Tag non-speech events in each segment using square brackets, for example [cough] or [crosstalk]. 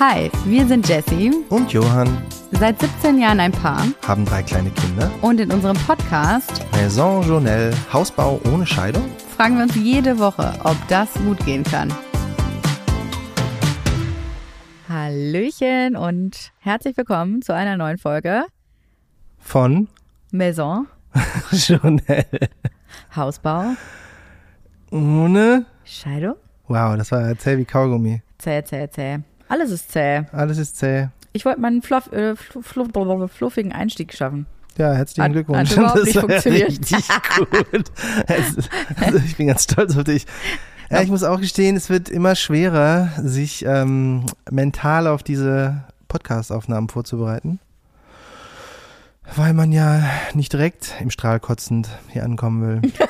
Hi, wir sind Jessie, Und Johann seit 17 Jahren ein Paar haben drei kleine Kinder. und in unserem Podcast Maison Journelle, Hausbau ohne Scheidung. fragen wir uns jede Woche, ob das gut gehen kann. Hallöchen und herzlich willkommen zu einer neuen Folge Von Maison, [laughs] Journelle Hausbau, ohne. Scheidung. Wow, das war zäh wie Kaugummi. Zäh, zäh, zäh. Alles ist zäh. Alles ist zäh. Ich wollte mal einen fluff, äh, fluff, fluff, fluffigen Einstieg schaffen. Ja, herzlichen Hat- Glückwunsch. hat überhaupt Das nicht funktioniert. Richtig gut. Also ich bin ganz stolz auf dich. Ja, ich muss auch gestehen, es wird immer schwerer, sich ähm, mental auf diese Podcast-Aufnahmen vorzubereiten. Weil man ja nicht direkt im Strahl kotzend hier ankommen will. [laughs]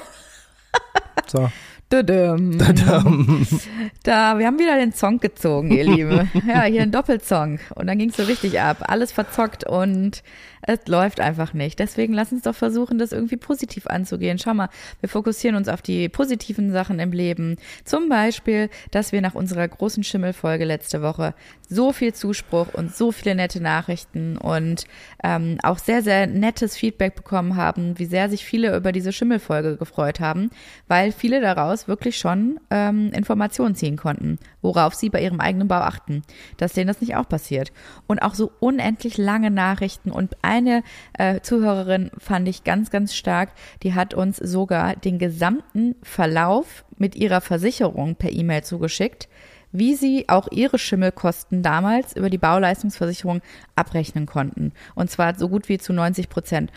So. [laughs] Da, wir haben wieder den Song gezogen, ihr Lieben. [laughs] Ja, hier ein Doppelsong. Und dann ging es so richtig ab. Alles verzockt und es läuft einfach nicht. Deswegen lass uns doch versuchen, das irgendwie positiv anzugehen. Schau mal, wir fokussieren uns auf die positiven Sachen im Leben. Zum Beispiel, dass wir nach unserer großen Schimmelfolge letzte Woche so viel Zuspruch und so viele nette Nachrichten und ähm, auch sehr, sehr nettes Feedback bekommen haben, wie sehr sich viele über diese Schimmelfolge gefreut haben, weil viele daraus wirklich schon ähm, Informationen ziehen konnten, worauf sie bei ihrem eigenen Bau achten, dass denen das nicht auch passiert. Und auch so unendlich lange Nachrichten und eine äh, Zuhörerin fand ich ganz, ganz stark, die hat uns sogar den gesamten Verlauf mit ihrer Versicherung per E-Mail zugeschickt, wie sie auch ihre Schimmelkosten damals über die Bauleistungsversicherung abrechnen konnten. Und zwar so gut wie zu 90 Prozent.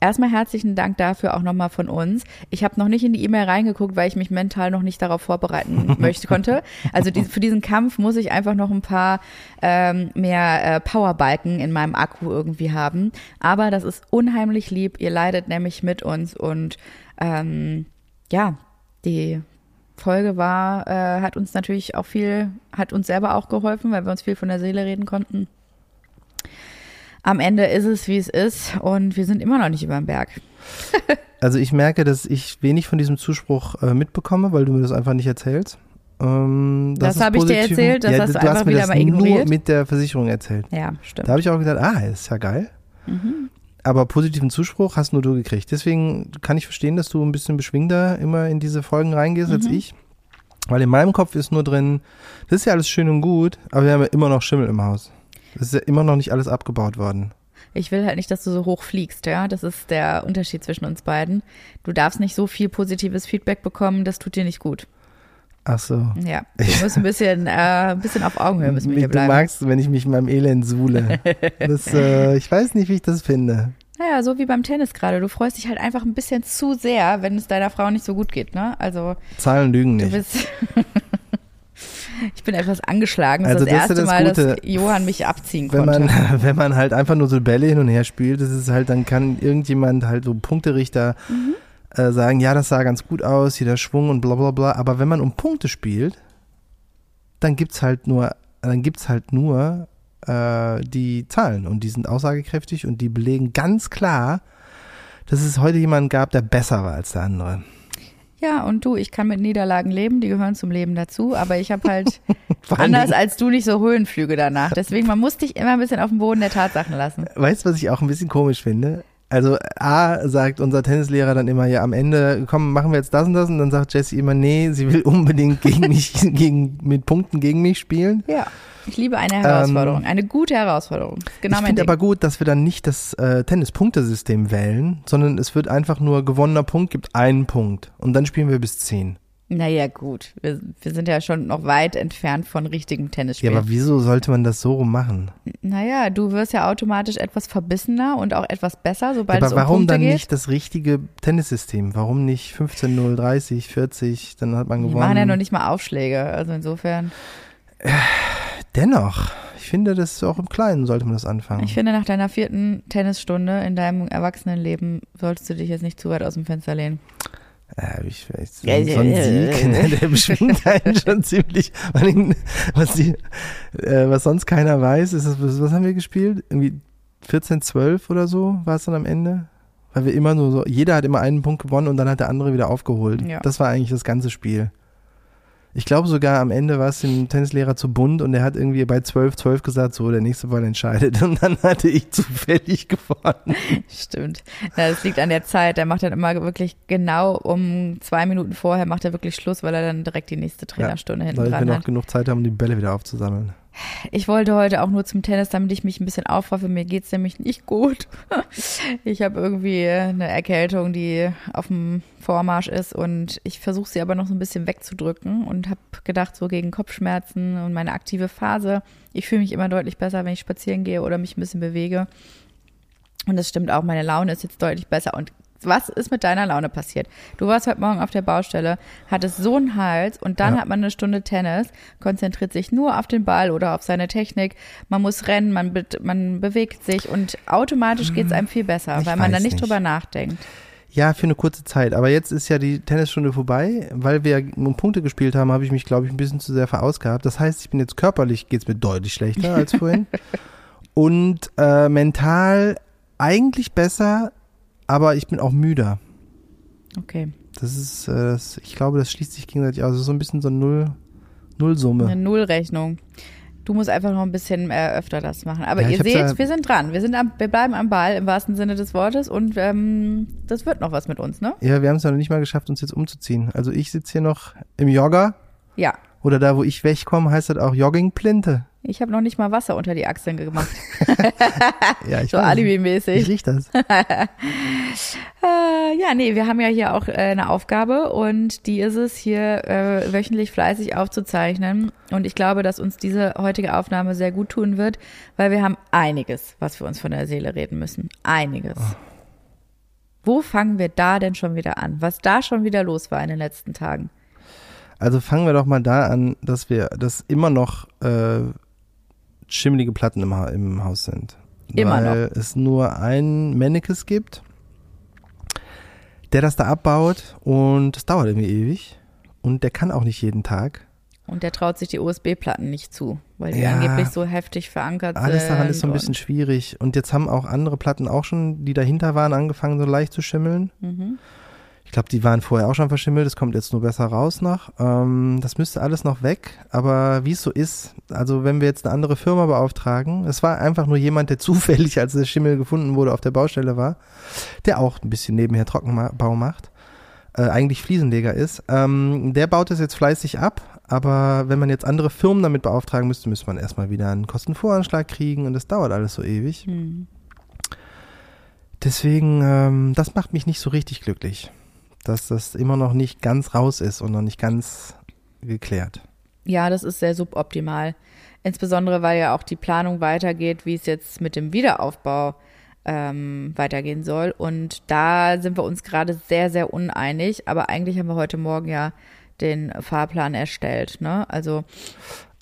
Erstmal herzlichen Dank dafür auch nochmal von uns. Ich habe noch nicht in die E-Mail reingeguckt, weil ich mich mental noch nicht darauf vorbereiten [laughs] möchte konnte. Also die, für diesen Kampf muss ich einfach noch ein paar ähm, mehr äh, Powerbalken in meinem Akku irgendwie haben. Aber das ist unheimlich lieb. Ihr leidet nämlich mit uns und ähm, ja, die Folge war, äh, hat uns natürlich auch viel, hat uns selber auch geholfen, weil wir uns viel von der Seele reden konnten. Am Ende ist es, wie es ist und wir sind immer noch nicht über den Berg. [laughs] Also ich merke, dass ich wenig von diesem Zuspruch äh, mitbekomme, weil du mir das einfach nicht erzählst. Ähm, Das ist hab ich dir erzählt, das ja, hast du du einfach hast mir wieder das mal ignoriert. nur mit der Versicherung erzählt. Ja, stimmt. Da habe ich auch gedacht, ah, ist ja geil. Mhm. Aber positiven Zuspruch hast nur du gekriegt. Deswegen kann ich verstehen, dass du ein bisschen beschwingter immer in diese Folgen reingehst als Mhm. ich. Weil in meinem Kopf ist nur drin, das ist ja alles schön und gut, aber wir haben ja immer noch Schimmel im Haus. Das ist ja immer noch nicht alles abgebaut worden. Ich will halt nicht, dass du so hoch fliegst, ja. Das ist der Unterschied zwischen uns beiden. Du darfst nicht so viel positives Feedback bekommen, das tut dir nicht gut. Ach so. Ja, [laughs] wir müssen ein bisschen, äh, ein bisschen auf Augenhöhe müssen wir hier du bleiben. magst, wenn ich mich in meinem Elend suhle. [laughs] Das, äh, ich weiß nicht, wie ich das finde. Naja, so wie beim Tennis gerade. Du freust dich halt einfach ein bisschen zu sehr, wenn es deiner Frau nicht so gut geht, ne? Also Zahlen lügen du nicht. bist. [laughs] ich bin etwas angeschlagen. Das Also ist das das ist erste ja das Mal, dass Gute. Johann mich abziehen Wenn konnte. man, [laughs] wenn man halt einfach nur so Bälle hin und her spielt, das ist halt, dann kann irgendjemand halt so Punkterichter Mhm. äh, sagen, ja, das sah ganz gut aus, hier der Schwung und bla bla bla. Aber wenn man um Punkte spielt, dann gibt's halt nur, dann gibt's halt nur äh, die Zahlen und die sind aussagekräftig und die belegen ganz klar, dass es heute jemanden gab, der besser war als der andere. Ja, und du, ich kann mit Niederlagen leben, die gehören zum Leben dazu, aber ich habe halt [laughs] anders als du nicht so Höhenflüge danach. Deswegen, man muss dich immer ein bisschen auf den Boden der Tatsachen lassen. Weißt du, was ich auch ein bisschen komisch finde? Also A sagt unser Tennislehrer dann immer ja am Ende, komm, machen wir jetzt das und das und dann sagt Jessie immer, nee, sie will unbedingt gegen mich, [laughs] gegen, mit Punkten gegen mich spielen. Ja, ich liebe eine Herausforderung, eine gute Herausforderung. Genau Ähm, ich finde aber gut, dass wir dann nicht das äh, Tennis-Punktesystem wählen, sondern es wird einfach nur gewonnener Punkt gibt einen Punkt und dann spielen wir bis zehn. Naja, gut. Wir, wir sind ja schon noch weit entfernt von richtigem Ja, Tennisspielen. aber wieso sollte man das so rum machen? naja, du wirst ja automatisch etwas verbissener und auch etwas besser, sobald Ja, es aber um warum Punkte dann geht. nicht das richtige Tennissystem? Warum nicht 15, 0, 30, 40, dann hat man Die gewonnen. machen ja noch nicht mal Aufschläge, also insofern. [sighs] Dennoch, ich finde, das ist auch im Kleinen sollte man das anfangen. Ich finde, nach deiner vierten Tennisstunde in deinem Erwachsenenleben solltest du dich jetzt nicht zu weit aus dem Fenster lehnen. Ja, ich weiß, so, Ja, so ein ja, Sieg, ja, [laughs] ne, der beschwingt einen schon ziemlich. Was, die, äh, was sonst keiner weiß, ist, das, was, was haben wir gespielt? Irgendwie 14, 12 oder so war es dann am Ende? Weil wir immer nur so, jeder hat immer einen Punkt gewonnen und dann hat der andere wieder aufgeholt. Ja. Das war eigentlich das ganze Spiel. Ich glaube sogar am Ende war es dem Tennislehrer zu bunt und er hat irgendwie bei 12, 12 gesagt, so, der nächste Ball entscheidet. [laughs] Und dann hatte ich zufällig gewonnen. [laughs] Stimmt. Ja, das liegt an der Zeit. Der macht dann immer wirklich genau um zwei Minuten vorher macht er wirklich Schluss, weil er dann direkt die nächste Trainerstunde ja, hinten weil dran wir hat. noch genug Zeit haben, um die Bälle wieder aufzusammeln. Ich wollte heute auch nur zum Tennis, damit ich mich ein bisschen aufraffe. Mir geht's nämlich nicht gut. [laughs] Ich habe irgendwie eine Erkältung, die auf dem Vormarsch ist und ich versuche sie aber noch so ein bisschen wegzudrücken und habe gedacht, so gegen Kopfschmerzen und meine aktive Phase, ich fühle mich immer deutlich besser, wenn ich spazieren gehe oder mich ein bisschen bewege. Und das stimmt auch, meine Laune ist jetzt deutlich besser. Und was ist mit deiner Laune passiert? Du warst heute Morgen auf der Baustelle, hattest so einen Hals und dann Ja. hat man eine Stunde Tennis, konzentriert sich nur auf den Ball oder auf seine Technik. Man muss rennen, man, be man bewegt sich und automatisch geht's einem viel besser, Ich weil man da nicht nicht. drüber nachdenkt. Ja, für eine kurze Zeit. Aber jetzt ist ja die Tennisstunde vorbei. Weil wir um Punkte gespielt haben, habe ich mich, glaube ich, ein bisschen zu sehr verausgabt. Das heißt, ich bin jetzt körperlich, geht's mir deutlich schlechter als vorhin. [laughs] Und äh, mental eigentlich besser, aber ich bin auch müder. Okay. Das ist, äh, das, ich glaube, das schließt sich gegenseitig aus. Das ist so ein bisschen so eine Null, Nullsumme. Eine Nullrechnung. Du musst einfach noch ein bisschen äh, öfter das machen. Aber Ja, ihr seht, ja- wir sind dran. Wir, sind am, wir bleiben am Ball im wahrsten Sinne des Wortes und ähm, das wird noch was mit uns, ne? Ja, wir haben es ja noch nicht mal geschafft, uns jetzt umzuziehen. Also ich sitze hier noch im Jogger Ja. oder da, wo ich wegkomme, heißt das auch Joggingplinte. Ich habe noch nicht mal Wasser unter die Achseln gemacht. [laughs] Ja, ich So alibimäßig. Ich riech das. [laughs] Äh, ja, nee, wir haben ja hier auch äh, eine Aufgabe und die ist es, hier äh, wöchentlich fleißig aufzuzeichnen. Und ich glaube, dass uns diese heutige Aufnahme sehr gut tun wird, weil wir haben einiges, was wir uns von der Seele reden müssen. Einiges. Wo fangen wir da denn schon wieder an? Was da schon wieder los war in den letzten Tagen? Also fangen wir doch mal da an, dass wir, dass immer noch äh, schimmelige Platten im, Ha- im Haus sind. Immer weil es nur ein Mannekes gibt, der das da abbaut und es dauert irgendwie ewig. Und der kann auch nicht jeden Tag. Und der traut sich die USB-Platten nicht zu, weil die Ja. angeblich so heftig verankert Alles sind. daran ist so ein bisschen schwierig. Und jetzt haben auch andere Platten auch schon, die dahinter waren, angefangen so leicht zu schimmeln. Mhm. Ich glaube, die waren vorher auch schon verschimmelt, das kommt jetzt nur besser raus noch. Ähm, das müsste alles noch weg, aber wie es so ist, also wenn wir jetzt eine andere Firma beauftragen, es war einfach nur jemand, der [laughs] zufällig, als der Schimmel gefunden wurde, auf der Baustelle war, der auch ein bisschen nebenher Trockenbau macht, äh, eigentlich Fliesenleger ist, ähm, der baut das jetzt fleißig ab, aber wenn man jetzt andere Firmen damit beauftragen müsste, müsste man erstmal wieder einen Kostenvoranschlag kriegen und das dauert alles so ewig. Hm. Deswegen, ähm, das macht mich nicht so richtig glücklich, dass das immer noch nicht ganz raus ist und noch nicht ganz geklärt. Ja, das ist sehr suboptimal. Insbesondere, weil ja auch die Planung weitergeht, wie es jetzt mit dem Wiederaufbau ähm, weitergehen soll. Und da sind wir uns gerade sehr, sehr uneinig. Aber eigentlich haben wir heute Morgen ja den Fahrplan erstellt. Ne? Also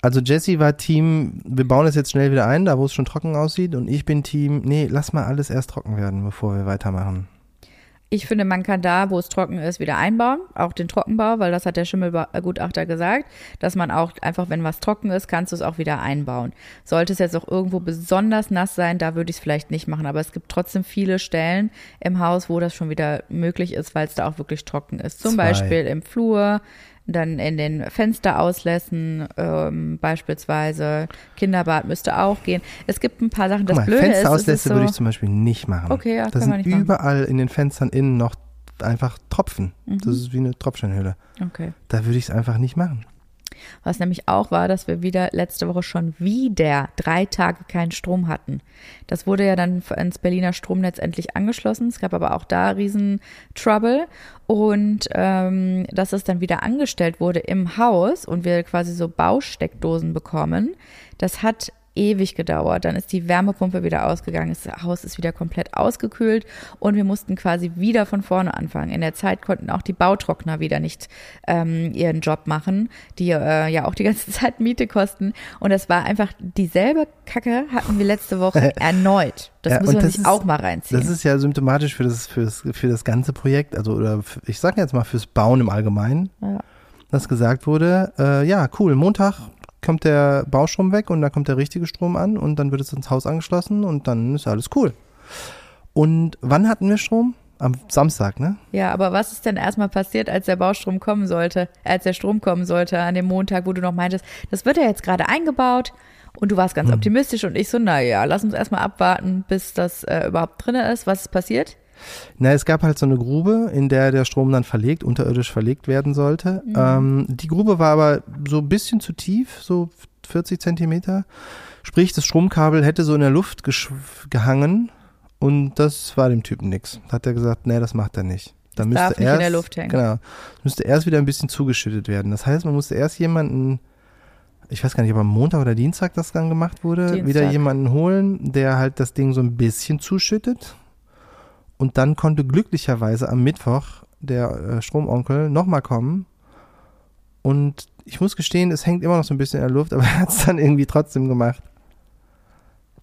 Also Jesse war Team, wir bauen es jetzt schnell wieder ein, da wo es schon trocken aussieht. Und ich bin Team, nee, lass mal alles erst trocken werden, bevor wir weitermachen. Ich finde, man kann da, wo es trocken ist, wieder einbauen. Auch den Trockenbau, weil das hat der Schimmelgutachter gesagt, dass man auch einfach, wenn was trocken ist, kannst du es auch wieder einbauen. Sollte es jetzt auch irgendwo besonders nass sein, da würde ich es vielleicht nicht machen. Aber es gibt trotzdem viele Stellen im Haus, wo das schon wieder möglich ist, weil es da auch wirklich trocken ist. Zum Zwei. Beispiel im Flur, dann in den Fensterauslässen ähm, beispielsweise. Kinderbad müsste auch gehen. Es gibt ein paar Sachen. Das Guck mal, Blöde ist, es ist Fensterauslässe so, würde ich zum Beispiel nicht machen. Okay, ja, Da kann sind man nicht machen. überall in den Fenstern innen noch einfach Tropfen. Mhm. Das ist wie eine Tropfsteinhülle. okay. Da würde ich es einfach nicht machen. Was nämlich auch war, dass wir wieder letzte Woche schon wieder drei Tage keinen Strom hatten. Das wurde ja dann ins Berliner Stromnetz endlich angeschlossen. Es gab aber auch da riesen Trouble. Und ähm, dass es dann wieder angestellt wurde im Haus und wir quasi so Bausteckdosen bekommen, das hat ewig gedauert. Dann ist die Wärmepumpe wieder ausgegangen, das Haus ist wieder komplett ausgekühlt und wir mussten quasi wieder von vorne anfangen. In der Zeit konnten auch die Bautrockner wieder nicht ähm, ihren Job machen, die äh, ja auch die ganze [laughs] Zeit Miete kosten. Und das war einfach dieselbe Kacke hatten wir letzte Woche [laughs] erneut. Das Ja, müssen wir das sich ist- auch mal reinziehen. Das ist ja symptomatisch für das, für das, für das ganze Projekt, also oder für, ich sage jetzt mal fürs Bauen im Allgemeinen, Ja. dass gesagt wurde, äh, ja, cool, Montag kommt der Baustrom weg und dann kommt der richtige Strom an und dann wird es ins Haus angeschlossen und dann ist alles cool. Und wann hatten wir Strom? Am Samstag, ne? Ja, aber was ist denn erstmal passiert, als der Baustrom kommen sollte, als der Strom kommen sollte an dem Montag, wo du noch meintest, das wird ja jetzt gerade eingebaut und du warst ganz hm. optimistisch und ich so, naja, lass uns erstmal abwarten, bis das äh, überhaupt drin ist. Was ist passiert? Na, es gab halt so eine Grube, in der der Strom dann verlegt, unterirdisch verlegt werden sollte. Mhm. Ähm, die Grube war aber so ein bisschen zu tief, so 40 Zentimeter. Sprich, das Stromkabel hätte so in der Luft gehangen und das war dem Typen nix. Da hat er gesagt, nee, das macht er nicht. Da das müsste darf nicht erst, in der Luft hängen. Genau. Müsste erst wieder ein bisschen zugeschüttet werden. Das heißt, man musste erst jemanden, ich weiß gar nicht, ob am Montag oder Dienstag das dann gemacht wurde, Dienstag. wieder jemanden holen, der halt das Ding so ein bisschen zuschüttet. Und dann konnte glücklicherweise am Mittwoch der äh, Stromonkel nochmal kommen. Und ich muss gestehen, es hängt immer noch so ein bisschen in der Luft, [laughs] aber er hat es dann irgendwie trotzdem gemacht.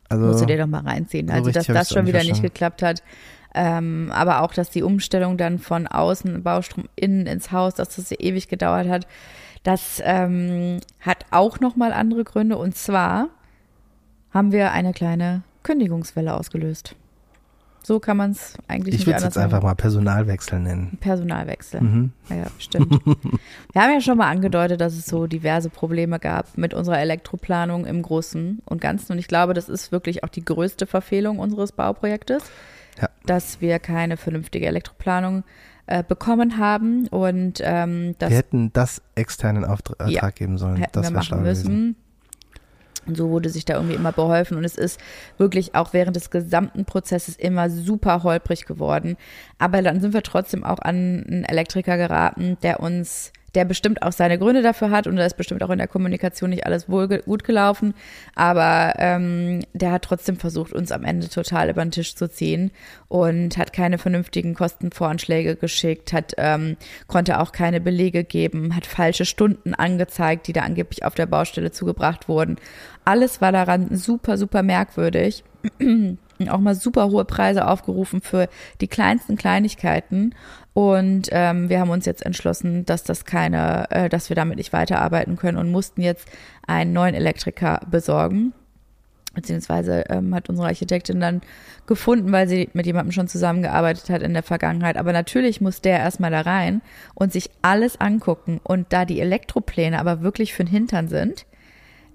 Also, Musst du dir doch mal reinziehen. So also, dass das schon wieder nicht geklappt hat. Ähm, aber auch, dass die Umstellung dann von außen, Baustrom innen ins Haus, dass das ewig gedauert hat, das ähm, hat auch nochmal andere Gründe. Und zwar haben wir eine kleine Kündigungswelle ausgelöst. So kann man es eigentlich ich nicht anders Ich würde es jetzt einfach mal Personalwechsel nennen. Personalwechsel. Mhm. Ja, stimmt. [laughs] Wir haben ja schon mal angedeutet, dass es so diverse Probleme gab mit unserer Elektroplanung im Großen und Ganzen. Und ich glaube, das ist wirklich auch die größte Verfehlung unseres Bauprojektes, ja. dass wir keine vernünftige Elektroplanung äh, bekommen haben. Und ähm, wir hätten das externen Auftrag ja, geben sollen. Hätten das wir machen müssen. Gewesen. Und so wurde sich da irgendwie immer beholfen. Und es ist wirklich auch während des gesamten Prozesses immer super holprig geworden. Aber dann sind wir trotzdem auch an einen Elektriker geraten, der uns der bestimmt auch seine Gründe dafür hat und da ist bestimmt auch in der Kommunikation nicht alles wohl gut gelaufen, aber ähm, der hat trotzdem versucht, uns am Ende total über den Tisch zu ziehen und hat keine vernünftigen Kostenvoranschläge geschickt, hat ähm, konnte auch keine Belege geben, hat falsche Stunden angezeigt, die da angeblich auf der Baustelle zugebracht wurden. Alles war daran super, super merkwürdig. Auch mal super hohe Preise aufgerufen für die kleinsten Kleinigkeiten. Und ähm, wir haben uns jetzt entschlossen, dass das keine, äh, dass wir damit nicht weiterarbeiten können und mussten jetzt einen neuen Elektriker besorgen. Beziehungsweise ähm, hat unsere Architektin dann gefunden, weil sie mit jemandem schon zusammengearbeitet hat in der Vergangenheit. Aber natürlich muss der erstmal da rein und sich alles angucken. Und da die Elektropläne aber wirklich für den Hintern sind,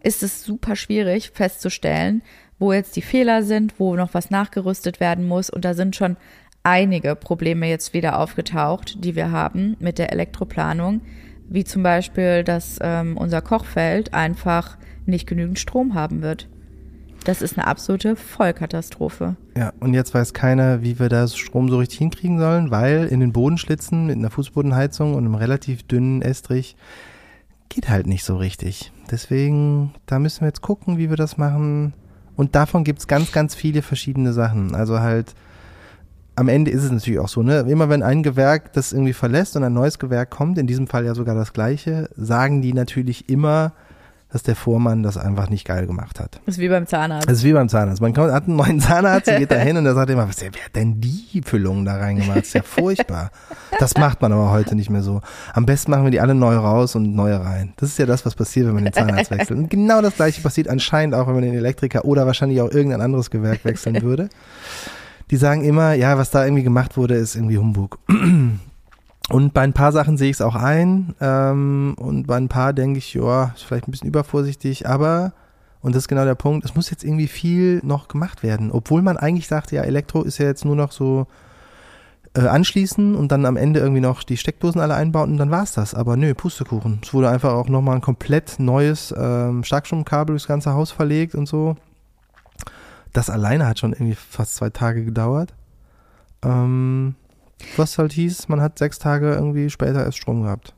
ist es super schwierig festzustellen, wo jetzt die Fehler sind, wo noch was nachgerüstet werden muss. Und da sind schon einige Probleme jetzt wieder aufgetaucht, die wir haben mit der Elektroplanung, wie zum Beispiel, dass ähm, unser Kochfeld einfach nicht genügend Strom haben wird. Das ist eine absolute Vollkatastrophe. Ja, und jetzt weiß keiner, wie wir das Strom so richtig hinkriegen sollen, weil in den Bodenschlitzen mit einer Fußbodenheizung und einem relativ dünnen Estrich geht halt nicht so richtig. Deswegen, da müssen wir jetzt gucken, wie wir das machen. Und davon gibt es ganz, ganz viele verschiedene Sachen. Also halt, am Ende ist es natürlich auch so, ne? Immer wenn ein Gewerk das irgendwie verlässt und ein neues Gewerk kommt, in diesem Fall ja sogar das gleiche, sagen die natürlich immer, dass der Vormann das einfach nicht geil gemacht hat. Das ist wie beim Zahnarzt. Das ist wie beim Zahnarzt. Man kommt, hat einen neuen Zahnarzt, geht da [laughs] hin und der sagt immer, was, wer hat denn die Füllungen da reingemacht? Das ist ja furchtbar. Das macht man aber heute nicht mehr so. Am besten machen wir die alle neu raus und neue rein. Das ist ja das, was passiert, wenn man den Zahnarzt wechselt. Und genau das gleiche passiert anscheinend auch, wenn man den Elektriker oder wahrscheinlich auch irgendein anderes Gewerk wechseln würde. Die sagen immer, ja, was da irgendwie gemacht wurde, ist irgendwie Humbug. Und bei ein paar Sachen sehe ich es auch ein. Ähm, und bei ein paar denke ich, ja, vielleicht ein bisschen übervorsichtig, aber, und das ist genau der Punkt, es muss jetzt irgendwie viel noch gemacht werden. Obwohl man eigentlich sagt, ja, Elektro ist ja jetzt nur noch so äh, anschließen und dann am Ende irgendwie noch die Steckdosen alle einbauen und dann war's das. Aber nö, Pustekuchen. Es wurde einfach auch nochmal ein komplett neues ähm, Starkstromkabel durchs ganze Haus verlegt und so. Das alleine hat schon irgendwie fast zwei Tage gedauert. Ähm, was halt hieß, man hat sechs Tage irgendwie später erst Strom gehabt.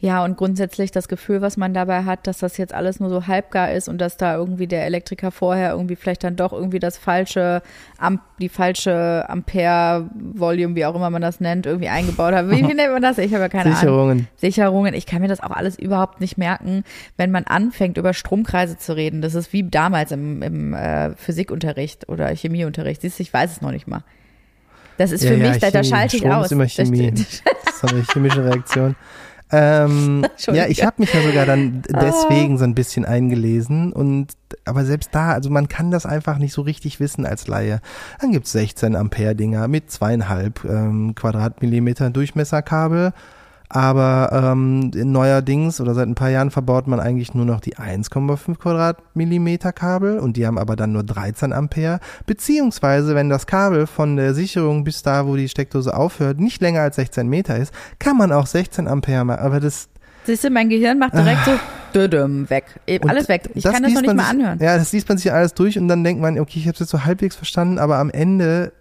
Ja, und grundsätzlich das Gefühl, was man dabei hat, dass das jetzt alles nur so halbgar ist und dass da irgendwie der Elektriker vorher irgendwie vielleicht dann doch irgendwie das falsche, die falsche Ampere-Volume, wie auch immer man das nennt, irgendwie eingebaut hat. Wie, wie nennt man das? Ich habe ja keine Sicherungen. Ahnung. Sicherungen. Ich kann mir das auch alles überhaupt nicht merken, wenn man anfängt, über Stromkreise zu reden. Das ist wie damals im, im äh, Physikunterricht oder Chemieunterricht. Siehst du, ich weiß es noch nicht mal. Das ist ja, für ja, mich, da, da schalte ich Strom aus. Ist immer Chemie. das ist eine chemische Reaktion. Ähm, [laughs] ja, ich habe mich ja sogar dann deswegen so ein bisschen eingelesen und aber selbst da, also man kann das einfach nicht so richtig wissen als Laie. Dann gibt's 16 Ampere Dinger mit zweieinhalb ähm, Quadratmillimeter Durchmesserkabel. Aber ähm, neuerdings oder seit ein paar Jahren verbaut man eigentlich nur noch die 1,5 Quadratmillimeter Kabel und die haben aber dann nur 13 Ampere. Beziehungsweise, wenn das Kabel von der Sicherung bis da, wo die Steckdose aufhört, nicht länger als 16 Meter ist, kann man auch 16 Ampere machen. Aber das Siehst du, mein Gehirn macht direkt so dödüm weg. Eben Und Alles weg. Ich kann das noch nicht mal sich, anhören. Ja, das liest man sich alles durch und dann denkt man, okay, ich habe es jetzt so halbwegs verstanden, aber am Ende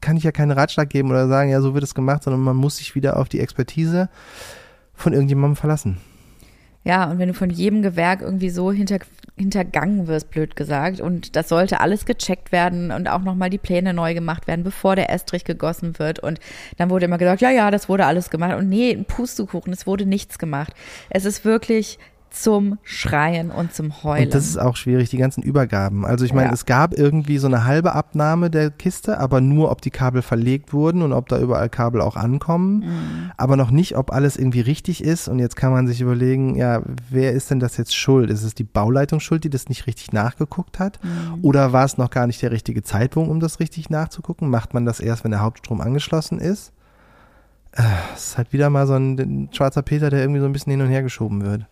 kann ich ja keinen Ratschlag geben oder sagen, ja, so wird es gemacht, sondern man muss sich wieder auf die Expertise von irgendjemandem verlassen. Ja, und wenn du von jedem Gewerk irgendwie so hinter, hintergangen wirst, blöd gesagt, und das sollte alles gecheckt werden und auch nochmal die Pläne neu gemacht werden, bevor der Estrich gegossen wird. Und dann wurde immer gesagt, ja, ja, das wurde alles gemacht. Und nee, ein Pustekuchen, es wurde nichts gemacht. Es ist wirklich zum Schreien und zum Heulen. Und das ist auch schwierig, die ganzen Übergaben. Also ich meine, Ja. es gab irgendwie so eine halbe Abnahme der Kiste, aber nur, ob die Kabel verlegt wurden und ob da überall Kabel auch ankommen, Mhm. aber noch nicht, ob alles irgendwie richtig ist. Und jetzt kann man sich überlegen, ja, wer ist denn das jetzt schuld? Ist es die Bauleitung schuld, die das nicht richtig nachgeguckt hat? Mhm. Oder war es noch gar nicht der richtige Zeitpunkt, um das richtig nachzugucken? Macht man das erst, wenn der Hauptstrom angeschlossen ist? Äh, Es ist halt wieder mal so ein, ein schwarzer Peter, der irgendwie so ein bisschen hin und her geschoben wird.